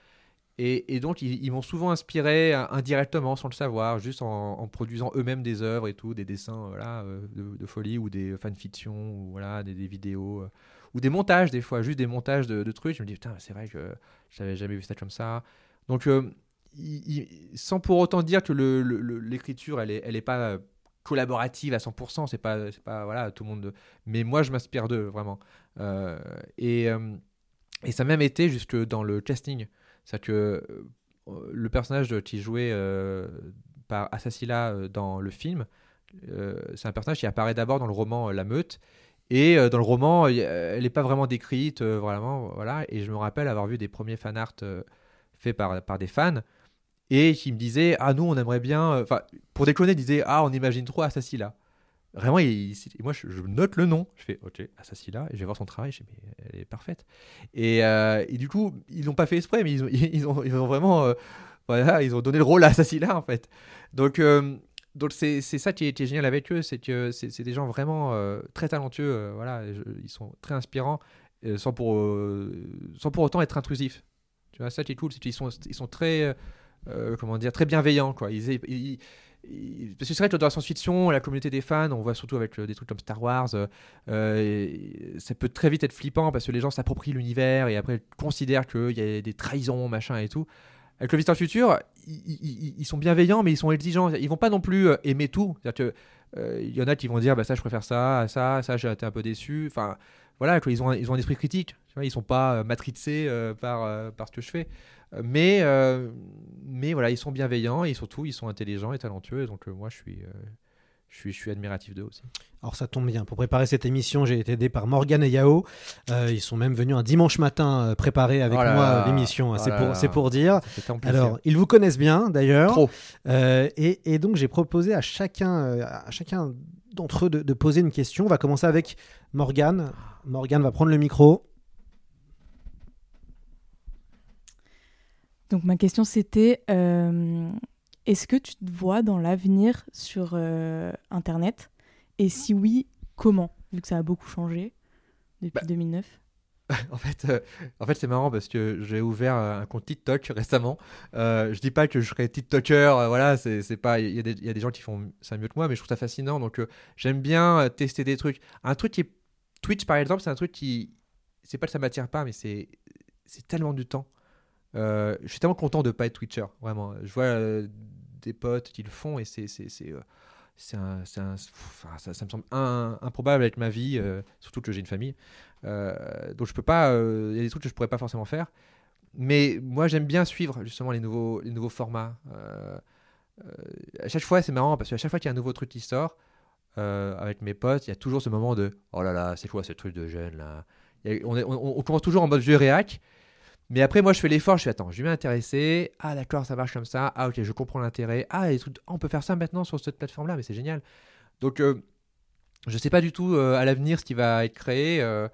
Et, donc, ils, m'ont souvent inspiré euh, indirectement, sans le savoir, juste en, produisant eux-mêmes des œuvres et tout, des dessins voilà, euh, de, folie ou des fanfictions, ou voilà, des, vidéos, euh, ou des montages, des fois, juste des montages de, trucs. Je me dis, putain, c'est vrai que j'avais jamais vu ça comme ça. Donc, euh, sans pour autant dire que l'écriture, elle est, elle est pas euh, collaborative à 100%, c'est pas, pas voilà, tout le monde. Mais moi, je m'inspire d'eux, vraiment. Euh, et, euh, et ça a même été jusque dans le casting. C'est-à-dire que euh, le personnage qui jouait euh, par Assassila euh, dans le film, euh, c'est un personnage qui apparaît d'abord dans le roman La Meute. Et dans le roman, elle n'est pas vraiment décrite, vraiment, voilà. Et je me rappelle avoir vu des premiers fan art euh, faits par, par des fans et qui me disaient ah nous on aimerait bien, enfin pour déconner, ils disaient ah on imagine trop Assassila. Vraiment, il- moi je, note le nom, je fais ok Assassila et je vais voir son travail, je dis mais elle est parfaite. Et, euh, et du coup ils l'ont pas fait exprès, mais ils ont, ils ont, ils ont vraiment, euh, voilà, ils ont donné le rôle à Assassila en fait. Donc euh, donc c'est ça qui est, qui est génial avec eux, c'est que c'est des gens vraiment très talentueux, voilà, ils sont très inspirants sans pour sans pour autant être intrusifs. Tu vois, ça qui est cool, c'est qu'ils sont ils sont très comment dire très bienveillants quoi. Parce que c'est vrai que dans la science-fiction, la communauté des fans, on voit surtout avec euh, des trucs comme Star Wars, euh, euh, ça peut très vite être flippant parce que les gens s'approprient l'univers et après considèrent qu'il y a des trahisons, machin et tout. Avec le Visiteur Futur, ils, sont bienveillants, mais ils sont exigeants. Ils vont pas non plus aimer tout. C'est-à-dire euh, y en a qui vont dire, bah ça, je préfère ça, ça, ça, j'ai été un peu déçu. Enfin, voilà, quoi, ils ont, un- ils ont un esprit critique. Tu vois, ils sont pas euh, matrixés euh, par, euh, par ce que je fais. Euh, Mais, mais voilà, ils sont bienveillants et surtout, ils sont intelligents et talentueux. Donc, moi, je suis, je suis, je suis admiratif d'eux aussi. Alors ça tombe bien. Pour préparer cette émission, j'ai été aidé par Morgan et Yao. Euh, ils sont même venus un dimanche matin préparer avec Oh moi l'émission. Oh c'est pour, c'est pour dire. Alors, ils vous connaissent bien d'ailleurs. Trop. Euh, et, et donc j'ai proposé à chacun, à chacun d'entre eux de, de poser une question. On va commencer avec Morgan. Morgan va prendre le micro. Donc ma question c'était euh, est-ce que tu te vois dans l'avenir sur euh, Internet? Et si oui, comment? Vu que ça a beaucoup changé depuis 2009. en fait, euh, en fait c'est marrant parce que j'ai ouvert euh, un compte TikTok récemment. Euh, je dis pas que je serai TikToker, euh, voilà, c'est pas. Il y, y a des gens qui font ça mieux que moi, mais je trouve ça fascinant. Donc euh, j'aime bien tester des trucs. Un truc qui est Twitch par exemple, c'est un truc qui, c'est pas que ça m'attire pas, mais c'est tellement du temps. Je suis tellement content de pas être Twitcher, vraiment. Je vois des potes qui le font et c'est c'est c'est un, un- ça, me semble improbable avec ma vie, euh, surtout que j'ai une famille. Euh, donc je peux pas, euh, il y a des trucs que je pourrais pas forcément faire. Mais moi j'aime bien suivre justement les nouveaux, les nouveaux formats. À chaque fois c'est marrant parce qu'à chaque fois qu'il y a un nouveau truc qui sort, avec mes potes, il y a toujours ce moment de oh là là, c'est quoi ce truc de jeune là? On, est- on- on commence toujours en mode vieux réac. Mais après, moi, je fais l'effort. Je fais attends, je vais m'intéresser. Ah, d'accord, ça marche comme ça. Ah, ok, je comprends l'intérêt. Ah, les trucs, on peut faire ça maintenant sur cette plateforme-là, mais c'est génial. Donc, euh, je sais pas du tout euh, à l'avenir ce qui va être créé. euh,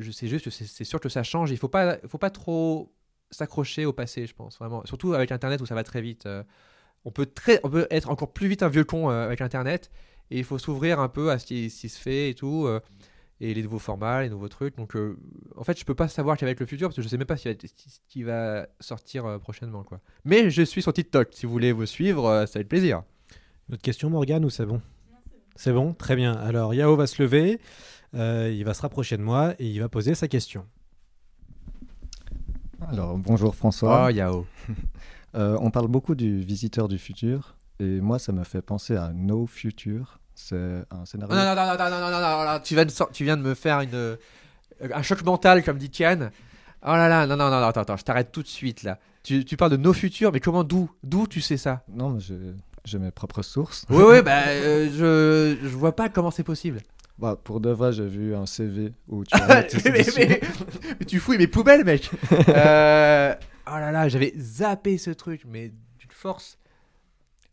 je sais juste que c'est sûr que ça change. Il faut pas, faut pas trop s'accrocher au passé, je pense vraiment. Surtout avec Internet où ça va très vite. on peut très, on peut être encore plus vite un vieux con avec Internet. Et il faut s'ouvrir un peu à ce qui se fait et tout. Et les nouveaux formats, les nouveaux trucs. Donc, euh, en fait, je peux pas savoir qu'avec le futur parce que je sais même pas ce qui va, va sortir euh, prochainement, quoi. Mais je suis sur TikTok. Si vous voulez vous suivre, euh, ça va être plaisir. Une autre question, Morgan, ou c'est bon C'est bon, très bien. Alors Yao va se lever, euh, il va se rapprocher de moi et il va poser sa question. Alors, bonjour François. Oh, Yao. Euh, on parle beaucoup du visiteur du futur, et moi, ça me fait penser à No Future. C'est un scénario. Non, non, non, non, non, non, non, non, non, non, tu viens de, tu viens de me faire une, euh, un choc mental, comme dit Kian. Oh là là, non, non, non, non, attends, attends, je t'arrête tout de suite là. Tu, tu parles de nos futurs, mais comment, d'où D'où tu sais ça Non, mais j'ai j'ai mes propres sources. Oui, oui, bah, euh, je, je vois pas comment c'est possible. Bah, pour de vrai, j'ai vu un CV où tu as mais, mais- mais- mais tu fouilles mes poubelles, mec. Euh, oh là là, j'avais zappé ce truc, mais d'une force.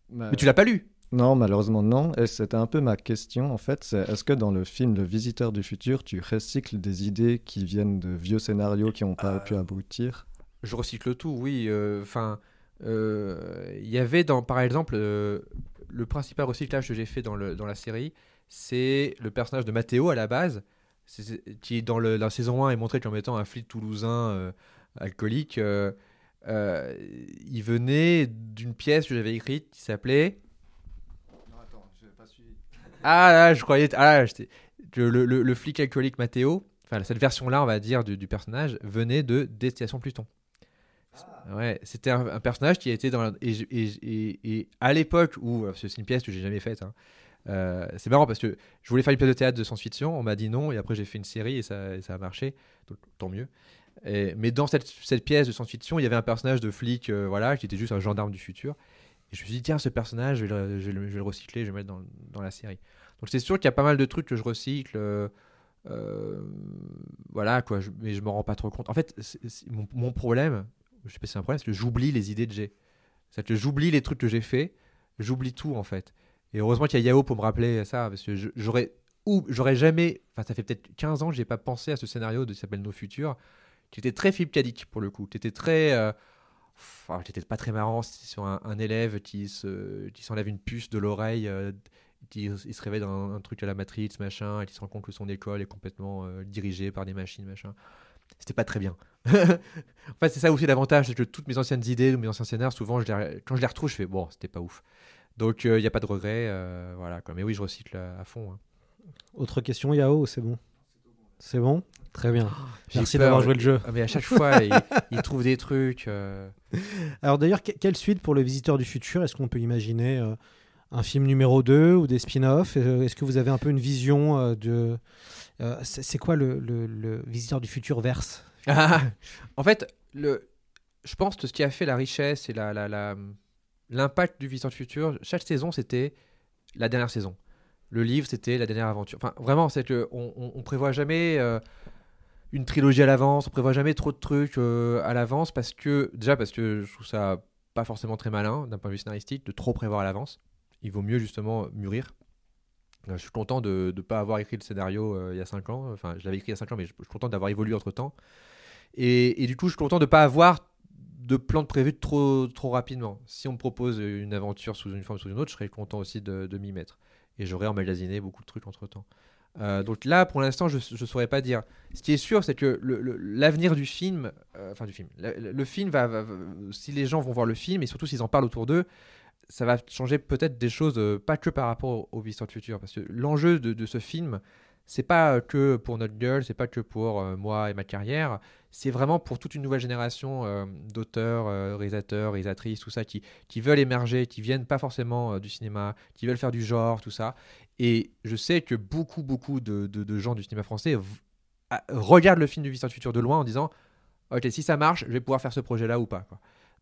Mais tu l'as pas lu Non, malheureusement non. Et c'était un peu ma question en fait. C'est est-ce que dans le film Le Visiteur du futur, tu recycles des idées qui viennent de vieux scénarios qui n'ont pas pu aboutir? Je recycle tout, oui. euh, Enfin, euh, il y avait dans, par exemple, euh, le principal recyclage que j'ai fait dans, le, dans la série, c'est le personnage de Matteo à la base, qui dans le- la saison 1 est montré comme étant un flic toulousain euh, alcoolique. euh, euh, il venait d'une pièce que j'avais écrite qui s'appelait. Ah là, je croyais. Ah là, le, le- le flic alcoolique enfin cette version-là, on va dire, du, du personnage, venait de Destination Pluton. Ouais, c'était un, un personnage qui était dans. la- et, et, et- et à l'époque où. Parce que c'est une pièce que j'ai jamais faite. hein, euh, c'est marrant parce que je voulais faire une pièce de théâtre de science-fiction, on m'a dit non, et après j'ai fait une série et ça, et ça a marché, donc tant mieux. Et- mais dans cette, cette pièce de science-fiction, il y avait un personnage de flic, euh, voilà, qui était juste un gendarme du futur. Et je me suis dit, tiens, ce personnage, je vais le, recycler, je vais le mettre dans, dans la série. Donc c'est sûr qu'il y a pas mal de trucs que je recycle. euh, euh, voilà, quoi, je- mais je me rends pas trop compte. En fait, mon, problème, je sais pas si c'est un problème, c'est que j'oublie les idées que j'ai. C'est que j'oublie les trucs que j'ai fait, j'oublie tout en fait. Et heureusement qu'il y a Yao pour me rappeler ça, parce que j'aurais ou j'aurais jamais, enfin ça fait peut-être 15 ans que j'ai pas pensé à ce scénario de qui s'appelle Nos Futurs, qui était très Philippe pour le coup, qui était très, euh, enfin qui était pas très marrant, sur un, un élève qui se, qui s'enlève une puce de l'oreille, euh, qui il se réveille dans un, truc à la Matrix machin, et qui se rend compte que son école est complètement euh, dirigée par des machines machin. C'était pas très bien. en fait, c'est ça aussi l'avantage, c'est que toutes mes anciennes idées, mes anciens scénarios, souvent, quand je les retrouve, je fais bon, c'était pas ouf. Donc, il n'y a pas de regret. euh, voilà, quoi. Mais oui, je recycle à, à fond. hein. Autre question, Yao, c'est bon C'est bon? Très bien. J'ai Merci d'avoir joué le jeu. Ah, mais à chaque fois, il, il trouve des trucs. euh. Alors d'ailleurs, que- quelle suite pour le Visiteur du futur? Est-ce qu'on peut imaginer euh, un film numéro 2 ou des spin-offs? Euh, Est-ce que vous avez un peu une vision euh, de... c'est quoi le, le- le Visiteur du futur verse? En fait, le, je pense que ce qui a fait la richesse et la, la, la- l'impact du Visiteur du Futur, chaque saison, c'était la dernière saison. Le livre, c'était la dernière aventure. Enfin, vraiment, c'est que on, on, prévoit jamais euh, une trilogie à l'avance, on prévoit jamais trop de trucs euh, à l'avance parce que déjà parce que je trouve ça pas forcément très malin d'un point de vue scénaristique de trop prévoir à l'avance. Il vaut mieux justement mûrir. Je suis content de ne pas avoir écrit le scénario euh, il y a 5 ans. Enfin, je l'avais écrit il y a 5 ans, mais je, suis content d'avoir évolué entre temps. Et, et du coup, je suis content de ne pas avoir de plan de prévu trop, trop rapidement. Si on me propose une aventure sous une forme ou sous une autre, je serais content aussi de, de m'y mettre. Et j'aurais emmagasiné beaucoup de trucs entre temps. Euh, donc là, pour l'instant, je ne saurais pas dire. Ce qui est sûr, c'est que l'avenir du film, euh, enfin du film, le, film va, si les gens vont voir le film et surtout s'ils en parlent autour d'eux, ça va changer peut-être des choses, euh, pas que par rapport au, Visiteurs du futur, parce que l'enjeu de, de ce film, c'est pas que pour notre gueule, c'est pas que pour moi et ma carrière, c'est vraiment pour toute une nouvelle génération euh, d'auteurs, euh, réalisateurs, réalisatrices, tout ça, qui, qui veulent émerger, qui viennent pas forcément euh, du cinéma, qui veulent faire du genre, tout ça. Et je sais que beaucoup, beaucoup de, de- gens du cinéma français v- a- regardent le film du Visiteur du futur de loin en disant Ok, si ça marche, je vais pouvoir faire ce projet-là ou pas.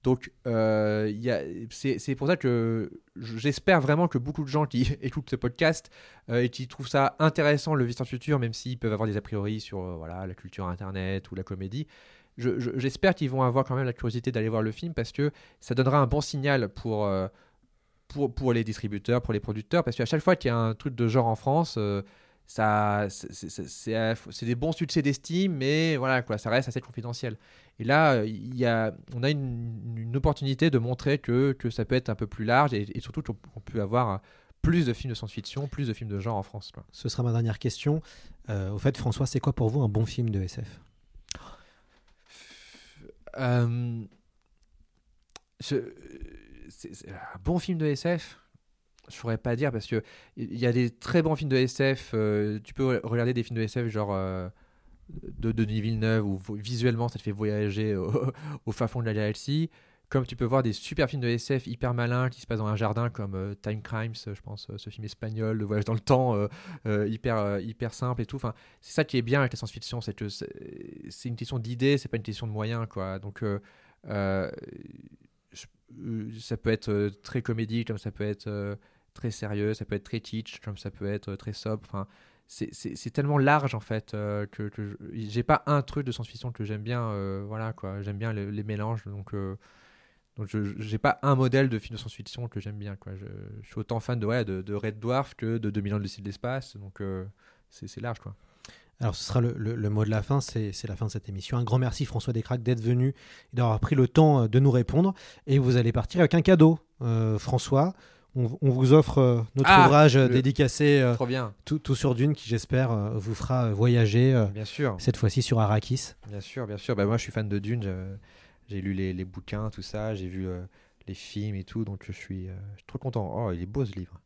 Donc, euh, c'est pour ça que je- j'espère vraiment que beaucoup de gens qui écoutent ce podcast euh, et qui trouvent ça intéressant, le du futur, même s'ils peuvent avoir des a priori sur euh, voilà, la culture internet ou la comédie, je- je- j'espère qu'ils vont avoir quand même la curiosité d'aller voir le film parce que ça donnera un bon signal pour, pour, pour les distributeurs, pour les producteurs, parce qu'à chaque fois qu'il y a un truc de genre en France, ça, c'est- euh, c'est des bons succès d'estime, mais voilà, quoi, ça reste assez confidentiel. Et là, il y a, on a une, une opportunité de montrer que, que ça peut être un peu plus large et, et surtout qu'on peut avoir plus de films de science-fiction, plus de films de genre en France. quoi. Ce sera ma dernière question. Euh, au fait, François, c'est quoi pour vous un bon film de SF Euh, je- un bon film de SF je pourrais pas dire parce que il y a des très bons films de SF. euh, tu peux re- regarder des films de SF genre euh, de Denis Villeneuve où visuellement ça te fait voyager au, fin fond de la galaxie. Comme tu peux voir des super films de SF hyper malins qui se passent dans un jardin comme euh, Time Crimes, je pense, ce film espagnol de voyage dans le temps, hyper, hyper simple et tout. Enfin, c'est ça qui est bien avec la science-fiction, c'est que c'est une question d'idées, c'est pas une question de moyens, quoi. Donc, euh, euh, je- euh, ça peut être euh, très comédie, comme ça peut être euh, très sérieux, ça peut être très kitsch, comme ça peut être euh, très sobre. Enfin, c'est- tellement large en fait euh, que, que j'ai pas un truc de science-fiction que j'aime bien. euh, voilà quoi, j'aime bien le- les mélanges. Donc, euh, donc j'ai pas un modèle de film de science-fiction que j'aime bien. Quoi. Je, suis autant fan de, ouais, de, Red Dwarf que de 2000 ans de de l'espace. Donc euh, c'est large quoi. Alors, ce sera le, le- le mot de la fin, c'est la fin de cette émission. Un grand merci, François Descraques, d'être venu et d'avoir pris le temps euh, de nous répondre. Et vous allez partir avec un cadeau, Euh, François. On, on vous offre euh, notre Ah, ouvrage le- dédicacé euh, Trop bien. tout, tout sur Dune, qui j'espère vous fera voyager, Bien sûr. cette fois-ci sur Arrakis. Bien sûr, bien sûr. Bah, moi, je suis fan de Dune. J'ai lu les, les bouquins, tout ça. J'ai vu les films et tout. Donc, je suis, je suis trop content. Oh, il est beau ce livre.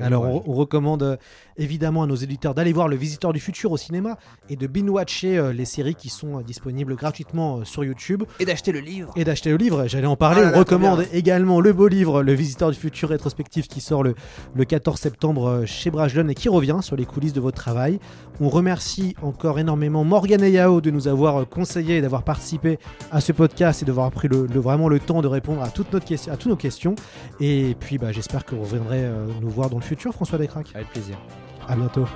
Alors, Ouais. on, on recommande euh, évidemment à nos éditeurs d'aller voir Le Visiteur du Futur au cinéma et de binge-watcher euh, les séries qui sont euh, disponibles gratuitement euh, sur YouTube. Et d'acheter le livre. Et d'acheter le livre, j'allais en parler. Ah là on là, recommande également le beau livre Le Visiteur du Futur rétrospectif qui sort le, le 14 septembre euh, chez Brajlon et qui revient sur les coulisses de votre travail. On remercie encore énormément Morgan et Yao de nous avoir euh, conseillé et d'avoir participé à ce podcast et d'avoir pris le, le- vraiment le temps de répondre à toutes, notre question- à toutes nos questions. Et puis bah, j'espère que vous reviendrez euh, nous voir le futur, François Descraques? Avec plaisir. À bientôt.